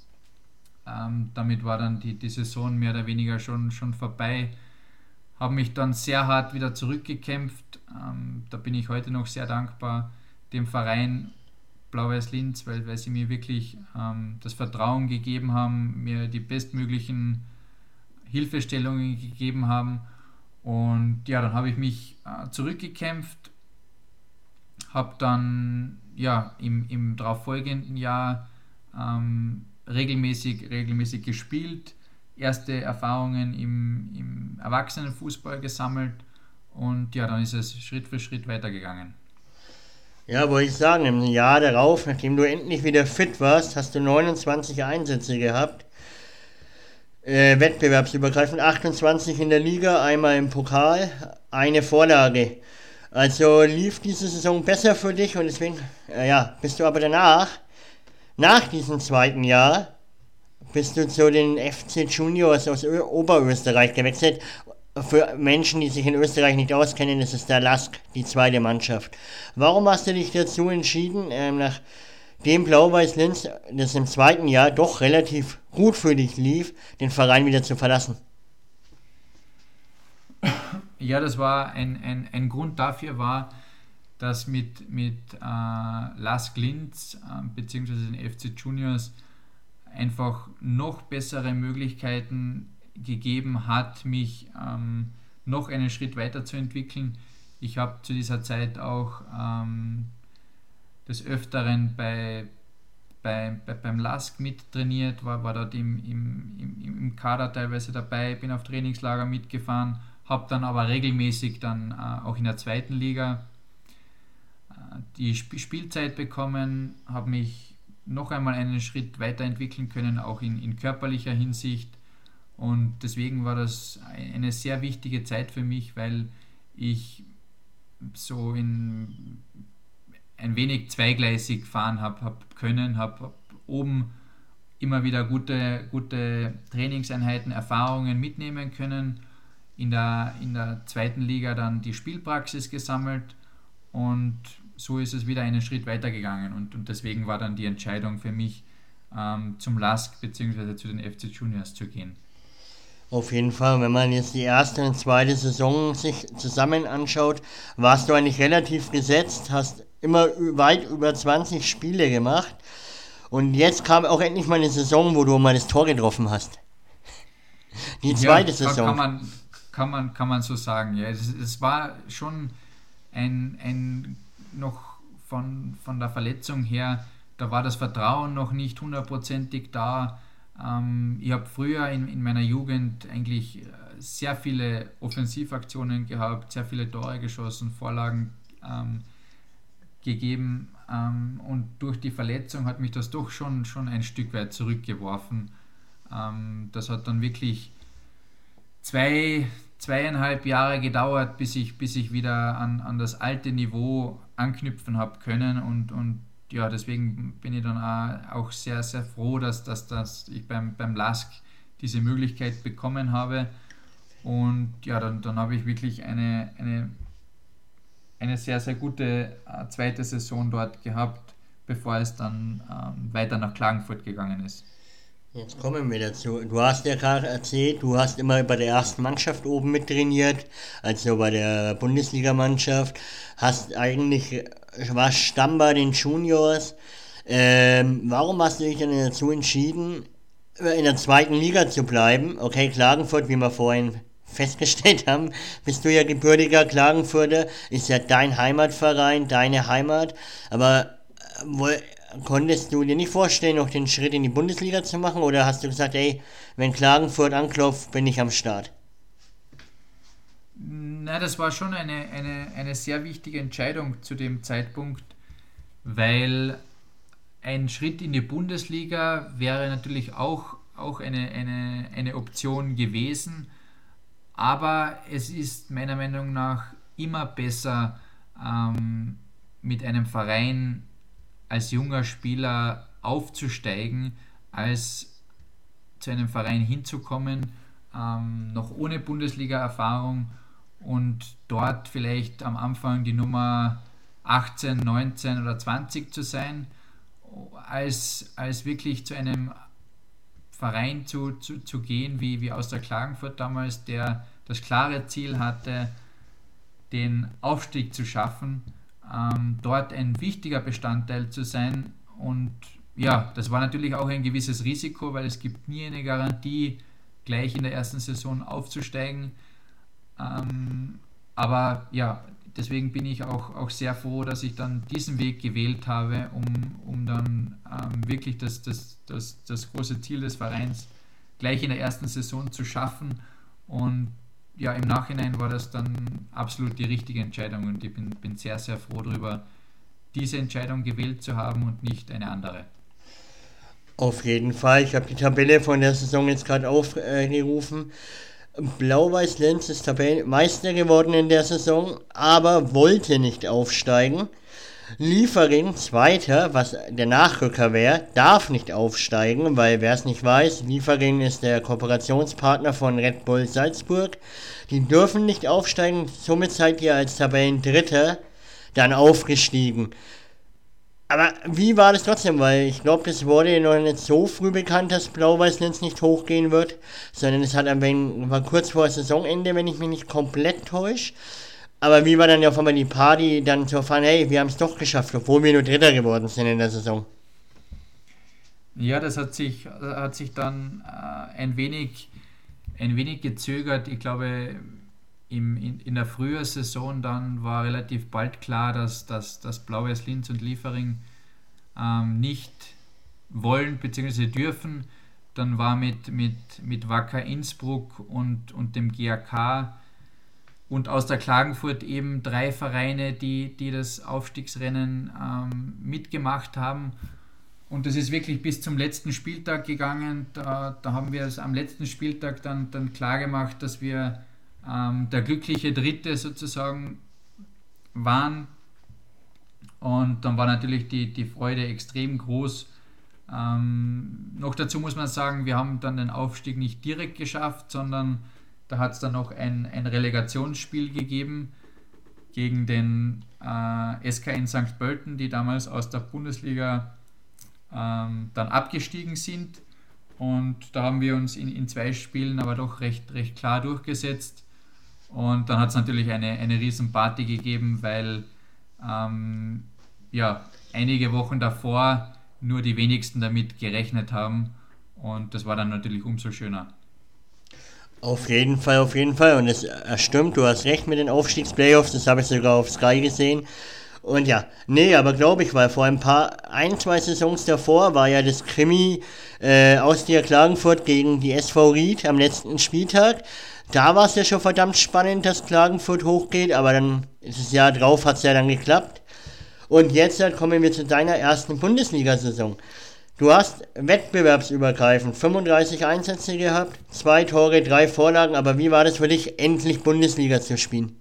Ähm, damit war dann die, die Saison mehr oder weniger schon, schon vorbei. Habe mich dann sehr hart wieder zurückgekämpft. Ähm, da bin ich heute noch sehr dankbar dem Verein Blau-Weiß Linz, weil, weil sie mir wirklich ähm, das Vertrauen gegeben haben, mir die bestmöglichen Hilfestellungen gegeben haben. Und ja, dann habe ich mich äh, zurückgekämpft, habe dann ja im, im darauffolgenden Jahr ähm, regelmäßig, regelmäßig gespielt, erste Erfahrungen im, im Erwachsenenfußball gesammelt und ja, dann ist es Schritt für Schritt weitergegangen. Ja, wollte ich sagen, im Jahr darauf, nachdem du endlich wieder fit warst, hast du 29 Einsätze gehabt. Äh, wettbewerbsübergreifend 28 in der Liga, einmal im Pokal, eine Vorlage. Also lief diese Saison besser für dich und deswegen, äh, ja, bist du aber danach, nach diesem zweiten Jahr, bist du zu den FC Juniors aus Ö Oberösterreich gewechselt für Menschen, die sich in Österreich nicht auskennen, ist der Lask, die zweite Mannschaft. Warum hast du dich dazu entschieden, ähm, nachdem Blau-Weiß Linz das im zweiten Jahr doch relativ gut für dich lief, den Verein wieder zu verlassen? Ja, das war ein, ein, ein Grund dafür war, dass mit, mit äh, Las Glintz äh, bzw. den FC Juniors einfach noch bessere Möglichkeiten gegeben hat, mich ähm, noch einen Schritt weiterzuentwickeln. Ich habe zu dieser Zeit auch ähm, des Öfteren bei, bei, bei, beim LASK mittrainiert, war, war dort im, im, im, im Kader teilweise dabei, bin auf Trainingslager mitgefahren, habe dann aber regelmäßig dann äh, auch in der zweiten Liga äh, die Sp Spielzeit bekommen, habe mich noch einmal einen Schritt weiterentwickeln können, auch in, in körperlicher Hinsicht. Und deswegen war das eine sehr wichtige Zeit für mich, weil ich so in ein wenig zweigleisig fahren habe hab können, habe hab oben immer wieder gute, gute Trainingseinheiten, Erfahrungen mitnehmen können, in der, in der zweiten Liga dann die Spielpraxis gesammelt und so ist es wieder einen Schritt weitergegangen und, und deswegen war dann die Entscheidung für mich, ähm, zum LASK bzw. zu den FC Juniors zu gehen. Auf jeden Fall, wenn man jetzt die erste und zweite Saison sich zusammen anschaut, warst du eigentlich relativ gesetzt, hast immer weit über 20 Spiele gemacht und jetzt kam auch endlich mal eine Saison, wo du mal das Tor getroffen hast. Die zweite ja, Saison. Kann man, kann, man, kann man so sagen, ja. Es, es war schon ein, ein noch von, von der Verletzung her, da war das Vertrauen noch nicht hundertprozentig da. Ähm, ich habe früher in, in meiner Jugend eigentlich äh, sehr viele Offensivaktionen gehabt, sehr viele Tore geschossen, Vorlagen ähm, gegeben ähm, und durch die Verletzung hat mich das doch schon, schon ein Stück weit zurückgeworfen. Ähm, das hat dann wirklich zwei, zweieinhalb Jahre gedauert, bis ich, bis ich wieder an, an das alte Niveau anknüpfen habe können und, und ja, deswegen bin ich dann auch sehr, sehr froh, dass, dass, dass ich beim, beim LASK diese Möglichkeit bekommen habe. Und ja, dann, dann habe ich wirklich eine, eine, eine sehr, sehr gute äh, zweite Saison dort gehabt, bevor es dann ähm, weiter nach Klagenfurt gegangen ist. Jetzt kommen wir dazu. Du hast ja gerade erzählt, du hast immer bei der ersten Mannschaft oben mittrainiert, also bei der Bundesligamannschaft, hast eigentlich, warst Stamm bei den Juniors. Ähm, warum hast du dich dann dazu entschieden, in der zweiten Liga zu bleiben? Okay, Klagenfurt, wie wir vorhin festgestellt haben, bist du ja gebürtiger Klagenfurter, ist ja dein Heimatverein, deine Heimat, aber äh, konntest du dir nicht vorstellen, noch den Schritt in die Bundesliga zu machen oder hast du gesagt, ey, wenn Klagenfurt anklopft, bin ich am Start? Na, das war schon eine, eine, eine sehr wichtige Entscheidung zu dem Zeitpunkt, weil ein Schritt in die Bundesliga wäre natürlich auch, auch eine, eine, eine Option gewesen, aber es ist meiner Meinung nach immer besser, ähm, mit einem Verein als junger Spieler aufzusteigen, als zu einem Verein hinzukommen, ähm, noch ohne Bundesliga-Erfahrung und dort vielleicht am Anfang die Nummer 18, 19 oder 20 zu sein, als, als wirklich zu einem Verein zu, zu, zu gehen, wie, wie aus der Klagenfurt damals, der das klare Ziel hatte, den Aufstieg zu schaffen ähm, dort ein wichtiger Bestandteil zu sein. Und ja, das war natürlich auch ein gewisses Risiko, weil es gibt nie eine Garantie, gleich in der ersten Saison aufzusteigen. Ähm, aber ja, deswegen bin ich auch, auch sehr froh, dass ich dann diesen Weg gewählt habe, um, um dann ähm, wirklich das, das, das, das große Ziel des Vereins gleich in der ersten Saison zu schaffen. Und ja, im Nachhinein war das dann absolut die richtige Entscheidung und ich bin, bin sehr, sehr froh darüber, diese Entscheidung gewählt zu haben und nicht eine andere. Auf jeden Fall. Ich habe die Tabelle von der Saison jetzt gerade aufgerufen. Blau-Weiß-Lenz ist Tabellenmeister geworden in der Saison, aber wollte nicht aufsteigen. Liefering, Zweiter, was der Nachrücker wäre, darf nicht aufsteigen, weil wer es nicht weiß, Liefering ist der Kooperationspartner von Red Bull Salzburg. Die dürfen nicht aufsteigen, somit seid ihr als Tabellendritter dann aufgestiegen. Aber wie war das trotzdem? Weil ich glaube, das wurde noch nicht so früh bekannt, dass Blau-Weiß-Linz nicht hochgehen wird, sondern es hat ein wenig, war kurz vor Saisonende, wenn ich mich nicht komplett täusche. Aber wie war dann ja auf einmal die Party, dann zu erfahren, hey, wir haben es doch geschafft, obwohl wir nur Dritter geworden sind in der Saison? Ja, das hat sich, hat sich dann äh, ein, wenig, ein wenig gezögert. Ich glaube, im, in, in der Frühjahrssaison dann war relativ bald klar, dass, dass, dass Blaues Linz und Liefering ähm, nicht wollen bzw. dürfen. Dann war mit, mit, mit Wacker Innsbruck und, und dem GAK und aus der Klagenfurt eben drei Vereine, die, die das Aufstiegsrennen ähm, mitgemacht haben. Und das ist wirklich bis zum letzten Spieltag gegangen. Da, da haben wir es am letzten Spieltag dann, dann klar gemacht, dass wir ähm, der glückliche Dritte sozusagen waren. Und dann war natürlich die, die Freude extrem groß. Ähm, noch dazu muss man sagen, wir haben dann den Aufstieg nicht direkt geschafft, sondern da hat es dann noch ein, ein Relegationsspiel gegeben gegen den äh, SK in St. Pölten, die damals aus der Bundesliga ähm, dann abgestiegen sind. Und da haben wir uns in, in zwei Spielen aber doch recht, recht klar durchgesetzt. Und dann hat es natürlich eine, eine riesen Party gegeben, weil ähm, ja, einige Wochen davor nur die wenigsten damit gerechnet haben. Und das war dann natürlich umso schöner. Auf jeden Fall, auf jeden Fall. Und es äh, stimmt, du hast recht mit den Aufstiegsplayoffs, das habe ich sogar auf Sky gesehen. Und ja, nee, aber glaube ich, weil vor ein paar, ein, zwei Saisons davor war ja das Krimi äh, aus der Klagenfurt gegen die SV Ried am letzten Spieltag. Da war es ja schon verdammt spannend, dass Klagenfurt hochgeht, aber dann ist das Jahr drauf, hat es ja dann geklappt. Und jetzt halt kommen wir zu deiner ersten Bundesliga-Saison. Du hast wettbewerbsübergreifend 35 Einsätze gehabt, zwei Tore, drei Vorlagen, aber wie war das für dich, endlich Bundesliga zu spielen?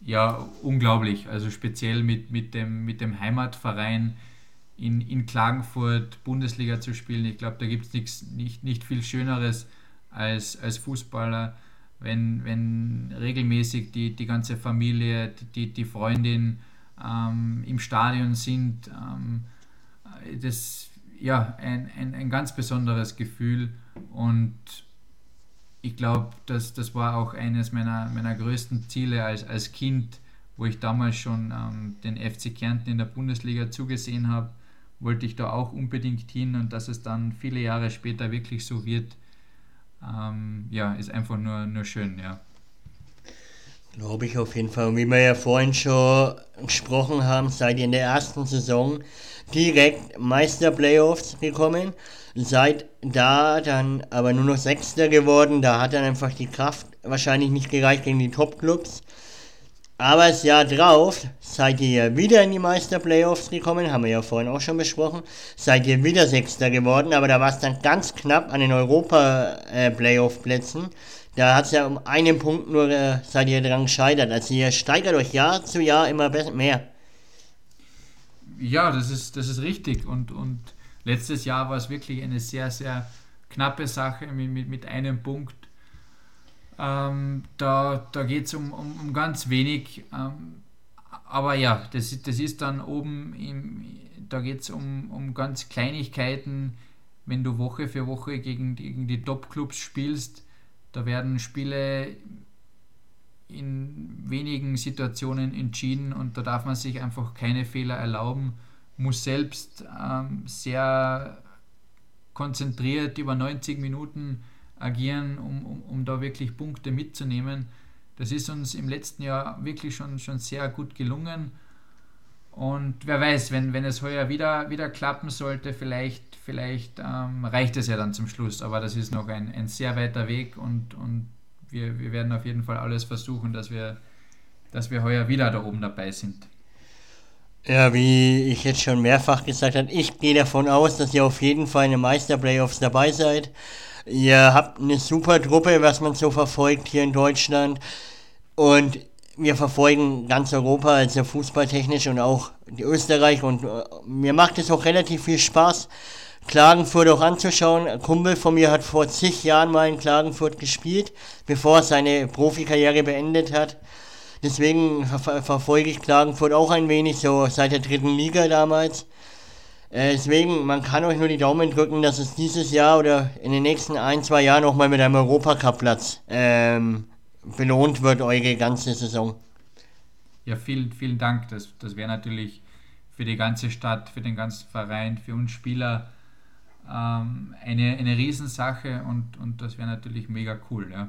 Ja, unglaublich. Also speziell mit, mit, dem, mit dem Heimatverein in, in Klagenfurt Bundesliga zu spielen. Ich glaube, da gibt es nicht, nicht viel Schöneres als, als Fußballer, wenn, wenn regelmäßig die, die ganze Familie, die, die Freundin ähm, im Stadion sind. Ähm, das ja ein, ein, ein ganz besonderes Gefühl und ich glaube, das, das war auch eines meiner, meiner größten Ziele als, als Kind, wo ich damals schon ähm, den FC Kärnten in der Bundesliga zugesehen habe, wollte ich da auch unbedingt hin und dass es dann viele Jahre später wirklich so wird, ähm, ja, ist einfach nur, nur schön, ja. Glaube ich auf jeden Fall. Und wie wir ja vorhin schon gesprochen haben, seid ihr in der ersten Saison direkt Meister-Playoffs gekommen. Seid da dann aber nur noch Sechster geworden. Da hat dann einfach die Kraft wahrscheinlich nicht gereicht gegen die Top-Clubs. Aber das Jahr drauf seid ihr wieder in die Meister-Playoffs gekommen, haben wir ja vorhin auch schon besprochen. Seid ihr wieder Sechster geworden, aber da war es dann ganz knapp an den Europa-Playoff-Plätzen. Da hat es ja um einen Punkt nur, äh, seid ihr dran gescheitert. Also ihr steigert euch Jahr zu Jahr immer mehr. Ja, das ist, das ist richtig. Und, und letztes Jahr war es wirklich eine sehr, sehr knappe Sache mit, mit, mit einem Punkt ähm, da da geht es um, um, um, ganz wenig. Ähm, aber ja, das, das ist dann oben, im, da geht es um, um ganz Kleinigkeiten. Wenn du Woche für Woche gegen, gegen die Top-Clubs spielst, da werden Spiele in wenigen Situationen entschieden und da darf man sich einfach keine Fehler erlauben, muss selbst ähm, sehr konzentriert über 90 Minuten agieren, um, um, um da wirklich Punkte mitzunehmen. Das ist uns im letzten Jahr wirklich schon, schon sehr gut gelungen. Und wer weiß, wenn, wenn es heuer wieder, wieder klappen sollte, vielleicht, vielleicht ähm, reicht es ja dann zum Schluss. Aber das ist noch ein, ein sehr weiter Weg und, und wir, wir werden auf jeden Fall alles versuchen, dass wir, dass wir heuer wieder da oben dabei sind. Ja, wie ich jetzt schon mehrfach gesagt habe, ich gehe davon aus, dass ihr auf jeden Fall in den Meister-Playoffs dabei seid. Ihr habt eine super Truppe, was man so verfolgt hier in Deutschland. Und wir verfolgen ganz Europa, also fußballtechnisch und auch die Österreich. Und äh, mir macht es auch relativ viel Spaß, Klagenfurt auch anzuschauen. Ein Kumpel von mir hat vor zig Jahren mal in Klagenfurt gespielt, bevor er seine Profikarriere beendet hat. Deswegen ver verfolge ich Klagenfurt auch ein wenig, so seit der dritten Liga damals. Äh, deswegen, man kann euch nur die Daumen drücken, dass es dieses Jahr oder in den nächsten ein, zwei Jahren nochmal mit einem Europacup-Platz ähm, belohnt wird, eure ganze Saison. Ja, vielen, vielen Dank. Das, das wäre natürlich für die ganze Stadt, für den ganzen Verein, für uns Spieler ähm, eine, eine Riesensache und, und das wäre natürlich mega cool. Ja.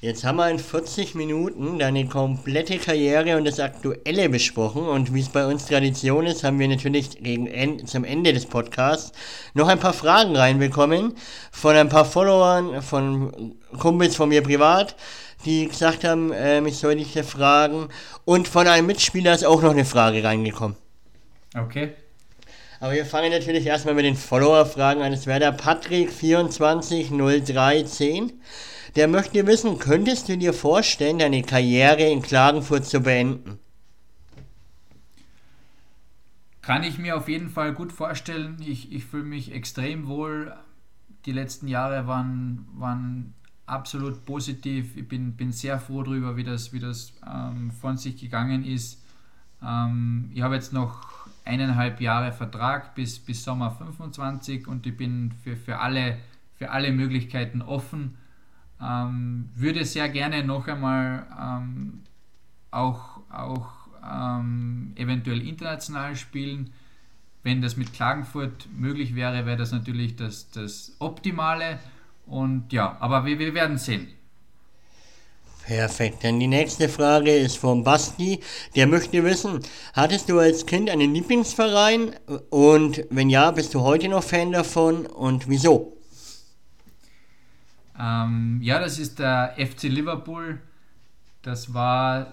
Jetzt haben wir in 40 Minuten deine komplette Karriere und das Aktuelle besprochen. Und wie es bei uns Tradition ist, haben wir natürlich gegen End, zum Ende des Podcasts noch ein paar Fragen reinbekommen von ein paar Followern, von Kumpels von mir privat, die gesagt haben, äh, ich soll dich fragen. Und von einem Mitspieler ist auch noch eine Frage reingekommen. Okay. Aber wir fangen natürlich erstmal mit den Follower-Fragen an. Das wäre der Patrick240310. Der möchte wissen, könntest du dir vorstellen, deine Karriere in Klagenfurt zu beenden? Kann ich mir auf jeden Fall gut vorstellen. Ich, ich fühle mich extrem wohl. Die letzten Jahre waren, waren absolut positiv. Ich bin, bin sehr froh darüber, wie das, wie das ähm, von sich gegangen ist. Ähm, ich habe jetzt noch eineinhalb Jahre Vertrag bis, bis Sommer 25 und ich bin für, für, alle, für alle Möglichkeiten offen. Ähm, würde sehr gerne noch einmal ähm, auch, auch ähm, eventuell international spielen. Wenn das mit Klagenfurt möglich wäre, wäre das natürlich das, das Optimale. Und ja, aber wir, wir werden sehen. Perfekt. Dann die nächste Frage ist von Basti. Der möchte wissen, hattest du als Kind einen Lieblingsverein? Und wenn ja, bist du heute noch Fan davon und wieso? Ähm, ja, das ist der FC Liverpool. Das war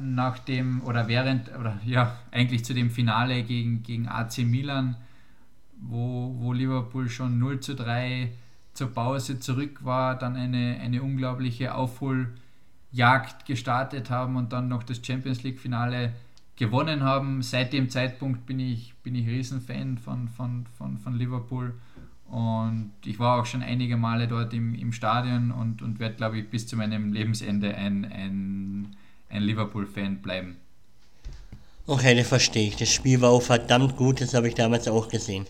nach dem oder während oder ja, eigentlich zu dem Finale gegen, gegen AC Milan, wo, wo Liverpool schon 0 zu 3 zur Pause zurück war, dann eine, eine unglaubliche Aufholjagd gestartet haben und dann noch das Champions League Finale gewonnen haben. Seit dem Zeitpunkt bin ich, bin ich Riesenfan von, von, von, von Liverpool und ich war auch schon einige Male dort im, im Stadion und, und werde, glaube ich, bis zu meinem Lebensende ein, ein, ein Liverpool-Fan bleiben. Okay, das verstehe ich. Das Spiel war auch verdammt gut, das habe ich damals auch gesehen.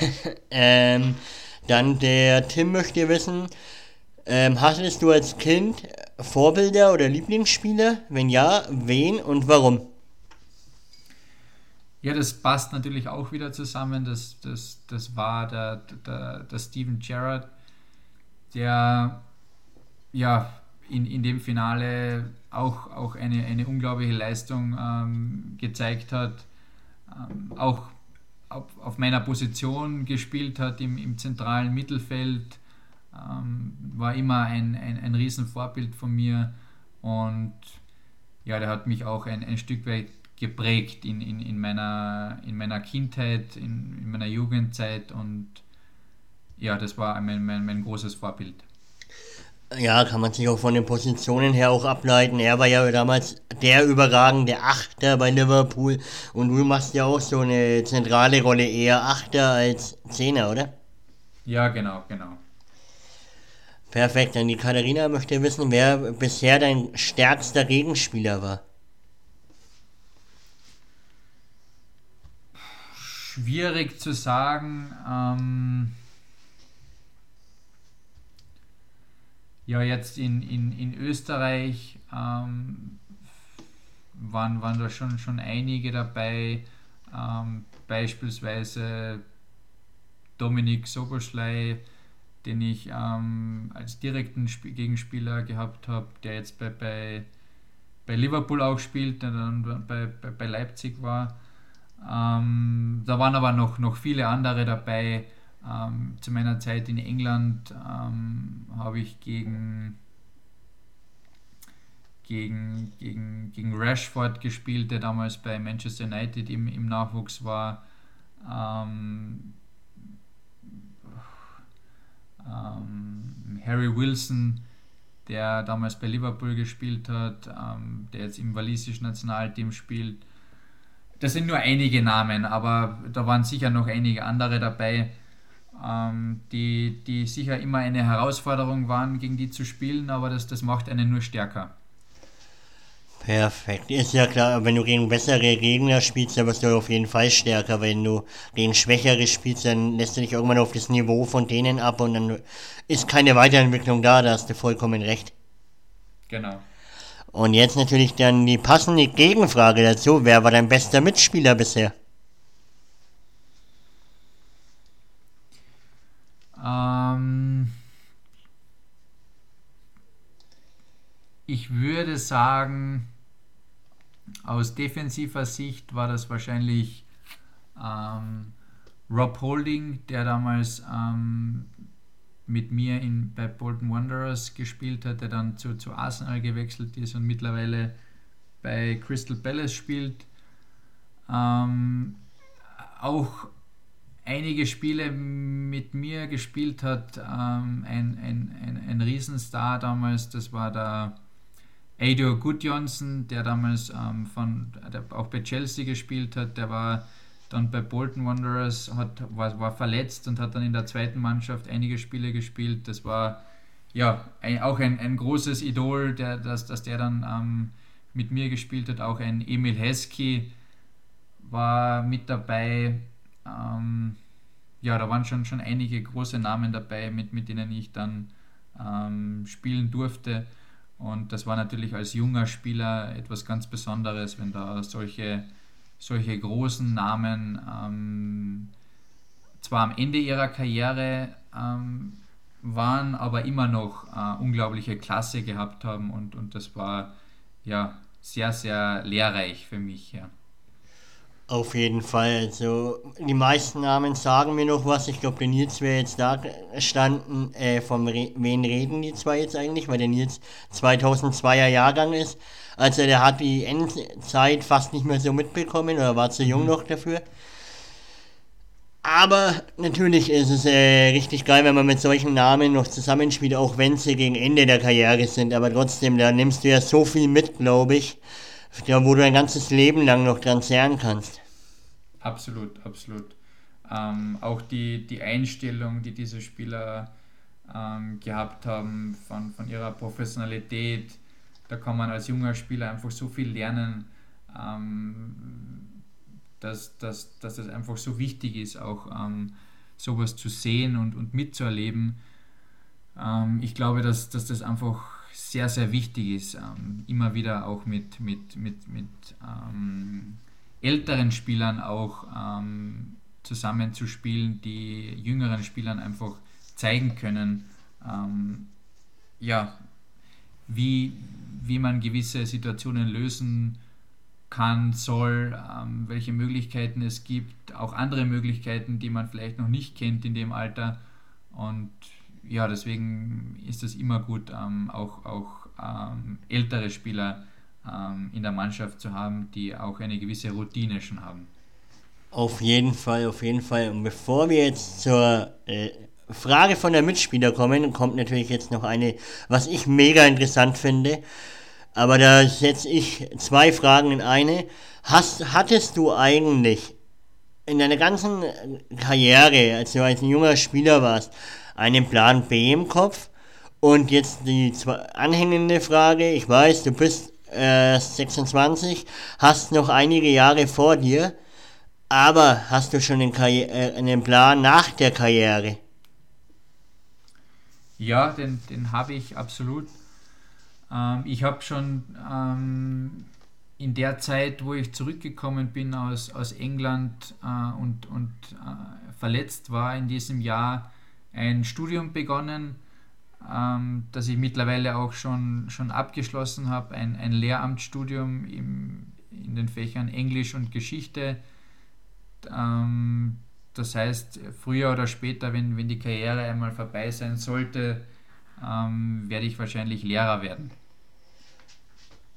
ähm, dann der Tim möchte wissen, ähm, hattest du als Kind Vorbilder oder Lieblingsspieler? Wenn ja, wen und warum? Ja, das passt natürlich auch wieder zusammen. Das, das, das war der, der, der Steven Gerrard, der ja in, in dem Finale auch, auch eine, eine unglaubliche Leistung ähm, gezeigt hat. Ähm, auch auf, auf, meiner Position gespielt hat im, im zentralen Mittelfeld. Ähm, war immer ein, ein, ein Riesenvorbild von mir und ja, der hat mich auch ein, ein Stück weit geprägt in, in, in, meiner, in meiner Kindheit, in, in meiner Jugendzeit und ja, das war mein, mein, mein großes Vorbild. Ja, kann man sich auch von den Positionen her auch ableiten. Er war ja damals der überragende Achter bei Liverpool und du machst ja auch so eine zentrale Rolle, eher Achter als Zehner, oder? Ja, genau, genau. Perfekt, dann die Katharina möchte wissen, wer bisher dein stärkster Gegenspieler war. Schwierig zu sagen. Ähm, ja, jetzt in, in, in Österreich ähm, waren, waren da schon, schon einige dabei, ähm, beispielsweise Dominik Soboschlei, den ich ähm, als direkten Sp Gegenspieler gehabt habe, der jetzt bei, bei, bei Liverpool auch spielt, der dann bei, bei, bei Leipzig war. Ähm, da waren aber noch, noch viele andere dabei. Ähm, zu meiner Zeit in England ähm, habe ich gegen, gegen, gegen, gegen Rashford gespielt, der damals bei Manchester United im, im Nachwuchs war. Ähm, ähm, Harry Wilson, der damals bei Liverpool gespielt hat, ähm, der jetzt im walisischen Nationalteam spielt das sind nur einige Namen, aber da waren sicher noch einige andere dabei, ähm, die, die sicher immer eine Herausforderung waren, gegen die zu spielen, aber das, das macht einen nur stärker. Perfekt. Ist ja klar, wenn du gegen bessere Gegner spielst, dann wirst du auf jeden Fall stärker. Wenn du gegen schwächere spielst, dann lässt du dich irgendwann auf das Niveau von denen ab und dann ist keine Weiterentwicklung da, da hast du vollkommen recht. Genau. Und jetzt natürlich dann die passende Gegenfrage dazu. Wer war dein bester Mitspieler bisher? Ähm, ich würde sagen, aus defensiver Sicht war das wahrscheinlich ähm, Rob Holding, der damals ähm, mit mir in, bei Bolton Wanderers gespielt hat, der dann zu, zu Arsenal gewechselt ist und mittlerweile bei Crystal Palace spielt. Ähm, auch einige Spiele mit mir gespielt hat, ähm, ein, ein, ein, ein Riesenstar damals, das war der Ado Gudjonsson, der damals ähm, von, der auch bei Chelsea gespielt hat, der war dann bei Bolton Wanderers, hat, war, war verletzt und hat dann in der zweiten Mannschaft einige Spiele gespielt. Das war ja ein, auch ein, ein großes Idol, der, dass, dass der dann ähm, mit mir gespielt hat. Auch ein Emil Heskey war mit dabei. Ähm, ja, da waren schon, schon einige große Namen dabei, mit, mit denen ich dann ähm, spielen durfte. Und das war natürlich als junger Spieler etwas ganz Besonderes, wenn da solche, solche großen Namen ähm, zwar am Ende ihrer Karriere ähm, waren, aber immer noch äh, unglaubliche Klasse gehabt haben. Und, und das war ja sehr, sehr lehrreich für mich. Ja. Auf jeden Fall. Also die meisten Namen sagen mir noch was. Ich glaube, der Nils wäre jetzt da standen. Äh, von Re wen reden die zwei jetzt eigentlich? Weil der Nils 2002er Jahrgang ist. Also der hat die Endzeit fast nicht mehr so mitbekommen oder war zu jung mhm. noch dafür. Aber natürlich ist es äh, richtig geil, wenn man mit solchen Namen noch zusammenspielt, auch wenn sie gegen Ende der Karriere sind. Aber trotzdem, da nimmst du ja so viel mit, glaube ich wo du ein ganzes Leben lang noch dran zehren kannst. Absolut, absolut. Ähm, auch die, die Einstellung, die diese Spieler ähm, gehabt haben von, von ihrer Professionalität, da kann man als junger Spieler einfach so viel lernen, ähm, dass, dass, dass das einfach so wichtig ist, auch ähm, sowas zu sehen und, und mitzuerleben. Ähm, ich glaube, dass, dass das einfach sehr, sehr wichtig ist, ähm, immer wieder auch mit, mit, mit, mit ähm, älteren Spielern auch ähm, zusammenzuspielen, die jüngeren Spielern einfach zeigen können, ähm, ja, wie, wie man gewisse Situationen lösen kann, soll, ähm, welche Möglichkeiten es gibt, auch andere Möglichkeiten, die man vielleicht noch nicht kennt in dem Alter. Und ja, deswegen ist es immer gut, ähm, auch, auch ähm, ältere Spieler ähm, in der Mannschaft zu haben, die auch eine gewisse Routine schon haben. Auf jeden Fall, auf jeden Fall. Und bevor wir jetzt zur äh, Frage von der Mitspieler kommen, kommt natürlich jetzt noch eine, was ich mega interessant finde. Aber da setze ich zwei Fragen in eine. Hast, hattest du eigentlich in deiner ganzen Karriere, als du als ein junger Spieler warst, einen Plan B im Kopf? Und jetzt die anhängende Frage, ich weiß, du bist äh, 26, hast noch einige Jahre vor dir, aber hast du schon einen, äh, einen Plan nach der Karriere? Ja, den, den habe ich absolut. Ähm, ich habe schon ähm, in der Zeit, wo ich zurückgekommen bin aus, aus England äh, und, und äh, verletzt war in diesem Jahr, ein Studium begonnen, ähm, das ich mittlerweile auch schon, schon abgeschlossen habe, ein, ein Lehramtsstudium im, in den Fächern Englisch und Geschichte. Ähm, das heißt, früher oder später, wenn, wenn die Karriere einmal vorbei sein sollte, ähm, werde ich wahrscheinlich Lehrer werden.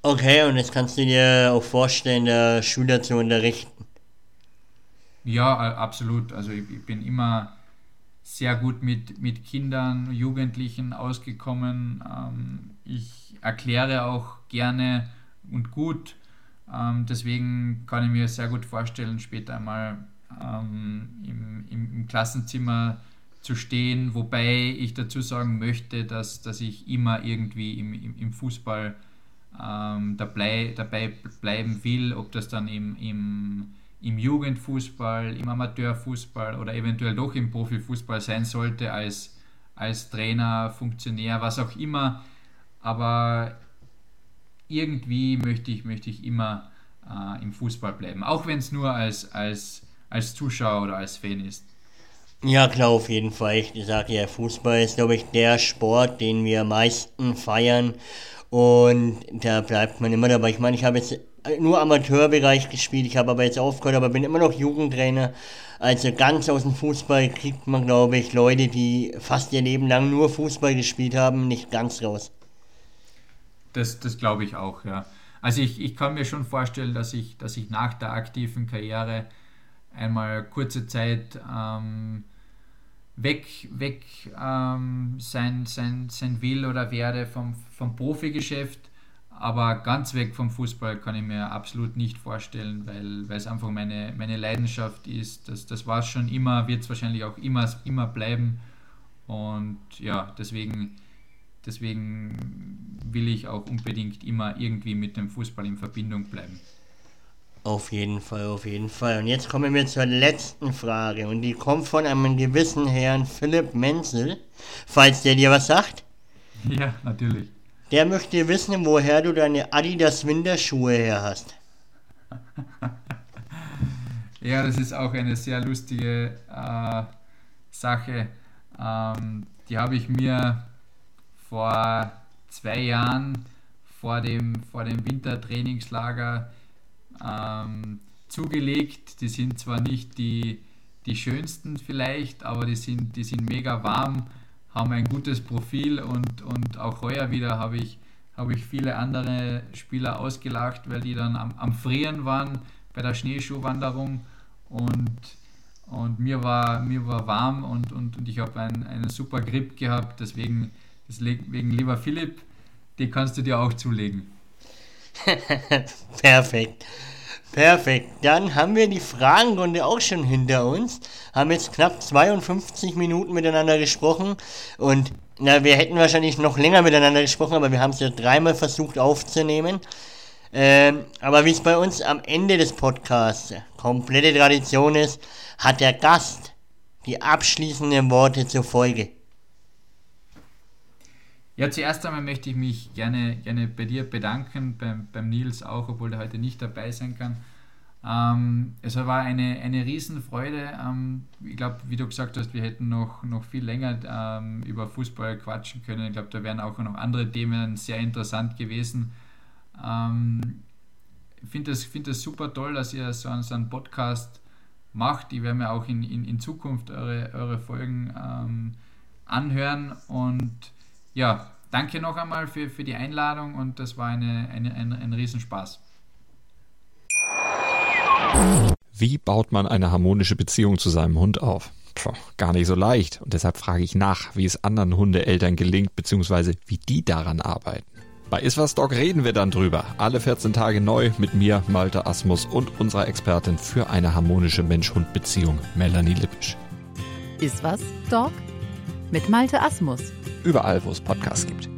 Okay, und jetzt kannst du dir auch vorstellen, der Schüler zu unterrichten. Ja, absolut. Also ich, ich bin immer sehr gut mit, mit Kindern, Jugendlichen ausgekommen. Ähm, ich erkläre auch gerne und gut. Ähm, deswegen kann ich mir sehr gut vorstellen, später einmal ähm, im, im, im, Klassenzimmer zu stehen, wobei ich dazu sagen möchte, dass, dass ich immer irgendwie im, im, im Fußball ähm, dabei, dabei bleiben will, ob das dann im, im, im Jugendfußball, im Amateurfußball oder eventuell doch im Profifußball sein sollte, als, als Trainer, Funktionär, was auch immer. Aber irgendwie möchte ich, möchte ich immer äh, im Fußball bleiben, auch wenn es nur als, als, als Zuschauer oder als Fan ist. Ja, klar, auf jeden Fall. Ich sage ja, Fußball ist, glaube ich, der Sport, den wir am meisten feiern. Und da bleibt man immer dabei. Ich meine, ich habe jetzt nur Amateurbereich gespielt, ich habe aber jetzt aufgehört, aber bin immer noch Jugendtrainer. Also ganz aus dem Fußball kriegt man, glaube ich, Leute, die fast ihr Leben lang nur Fußball gespielt haben, nicht ganz raus. Das, das glaube ich auch, ja. Also ich, ich kann mir schon vorstellen, dass ich, dass ich nach der aktiven Karriere einmal kurze Zeit ähm, weg, weg ähm, sein, sein, sein will oder werde vom, vom Profigeschäft. Aber ganz weg vom Fußball kann ich mir absolut nicht vorstellen, weil, weil es einfach meine, meine Leidenschaft ist. Das, das war es schon immer, wird es wahrscheinlich auch immer, immer bleiben. Und ja, deswegen, deswegen will ich auch unbedingt immer irgendwie mit dem Fußball in Verbindung bleiben. Auf jeden Fall, auf jeden Fall. Und jetzt kommen wir zur letzten Frage. Und die kommt von einem gewissen Herrn Philipp Menzel, falls der dir was sagt. Ja, natürlich. Der möchte wissen, woher du deine Adidas Winterschuhe her hast. ja, das ist auch eine sehr lustige äh, Sache. Ähm, die habe ich mir vor zwei Jahren vor dem, vor dem Wintertrainingslager ähm, zugelegt. Die sind zwar nicht die, die schönsten vielleicht, aber die sind, die sind mega warm, haben ein gutes Profil und, und auch heuer wieder habe ich, habe ich viele andere Spieler ausgelacht, weil die dann am, am Frieren waren bei der Schneeschuhwanderung und, und mir, war, mir war warm und, und, und ich habe ein, einen super Grip gehabt, deswegen, deswegen lieber Philipp, die kannst du dir auch zulegen. Perfekt. Perfekt. Dann haben wir die Fragenrunde auch schon hinter uns. Haben jetzt knapp 52 Minuten miteinander gesprochen. Und na, wir hätten wahrscheinlich noch länger miteinander gesprochen, aber wir haben es ja dreimal versucht aufzunehmen. Ähm, aber wie es bei uns am Ende des Podcasts komplette Tradition ist, hat der Gast die abschließenden Worte zur Folge. Ja, zuerst einmal möchte ich mich gerne, gerne bei dir bedanken, beim, beim Nils auch, obwohl er heute nicht dabei sein kann. Ähm, es war eine, eine Riesenfreude. Ähm, ich glaube, wie du gesagt hast, wir hätten noch, noch viel länger ähm, über Fußball quatschen können. Ich glaube, da wären auch noch andere Themen sehr interessant gewesen. Ähm, ich finde es find das super toll, dass ihr so einen, so einen Podcast macht. Ich werde mir auch in, in, in Zukunft eure, eure Folgen ähm, anhören und ja, danke noch einmal für, für die Einladung und das war eine, eine, ein, ein Riesenspaß. Wie baut man eine harmonische Beziehung zu seinem Hund auf? Puh, gar nicht so leicht. Und deshalb frage ich nach, wie es anderen Hundeeltern gelingt, beziehungsweise wie die daran arbeiten. Bei Iswas Dog reden wir dann drüber. Alle 14 Tage neu mit mir, Malte Asmus und unserer Expertin für eine harmonische Mensch-Hund-Beziehung, Melanie Lippisch. Iswas Dog mit Malte Asmus überall, wo es Podcasts gibt.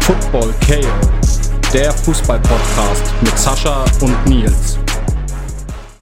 Football KO, der Fußball-Podcast mit Sascha und Nils.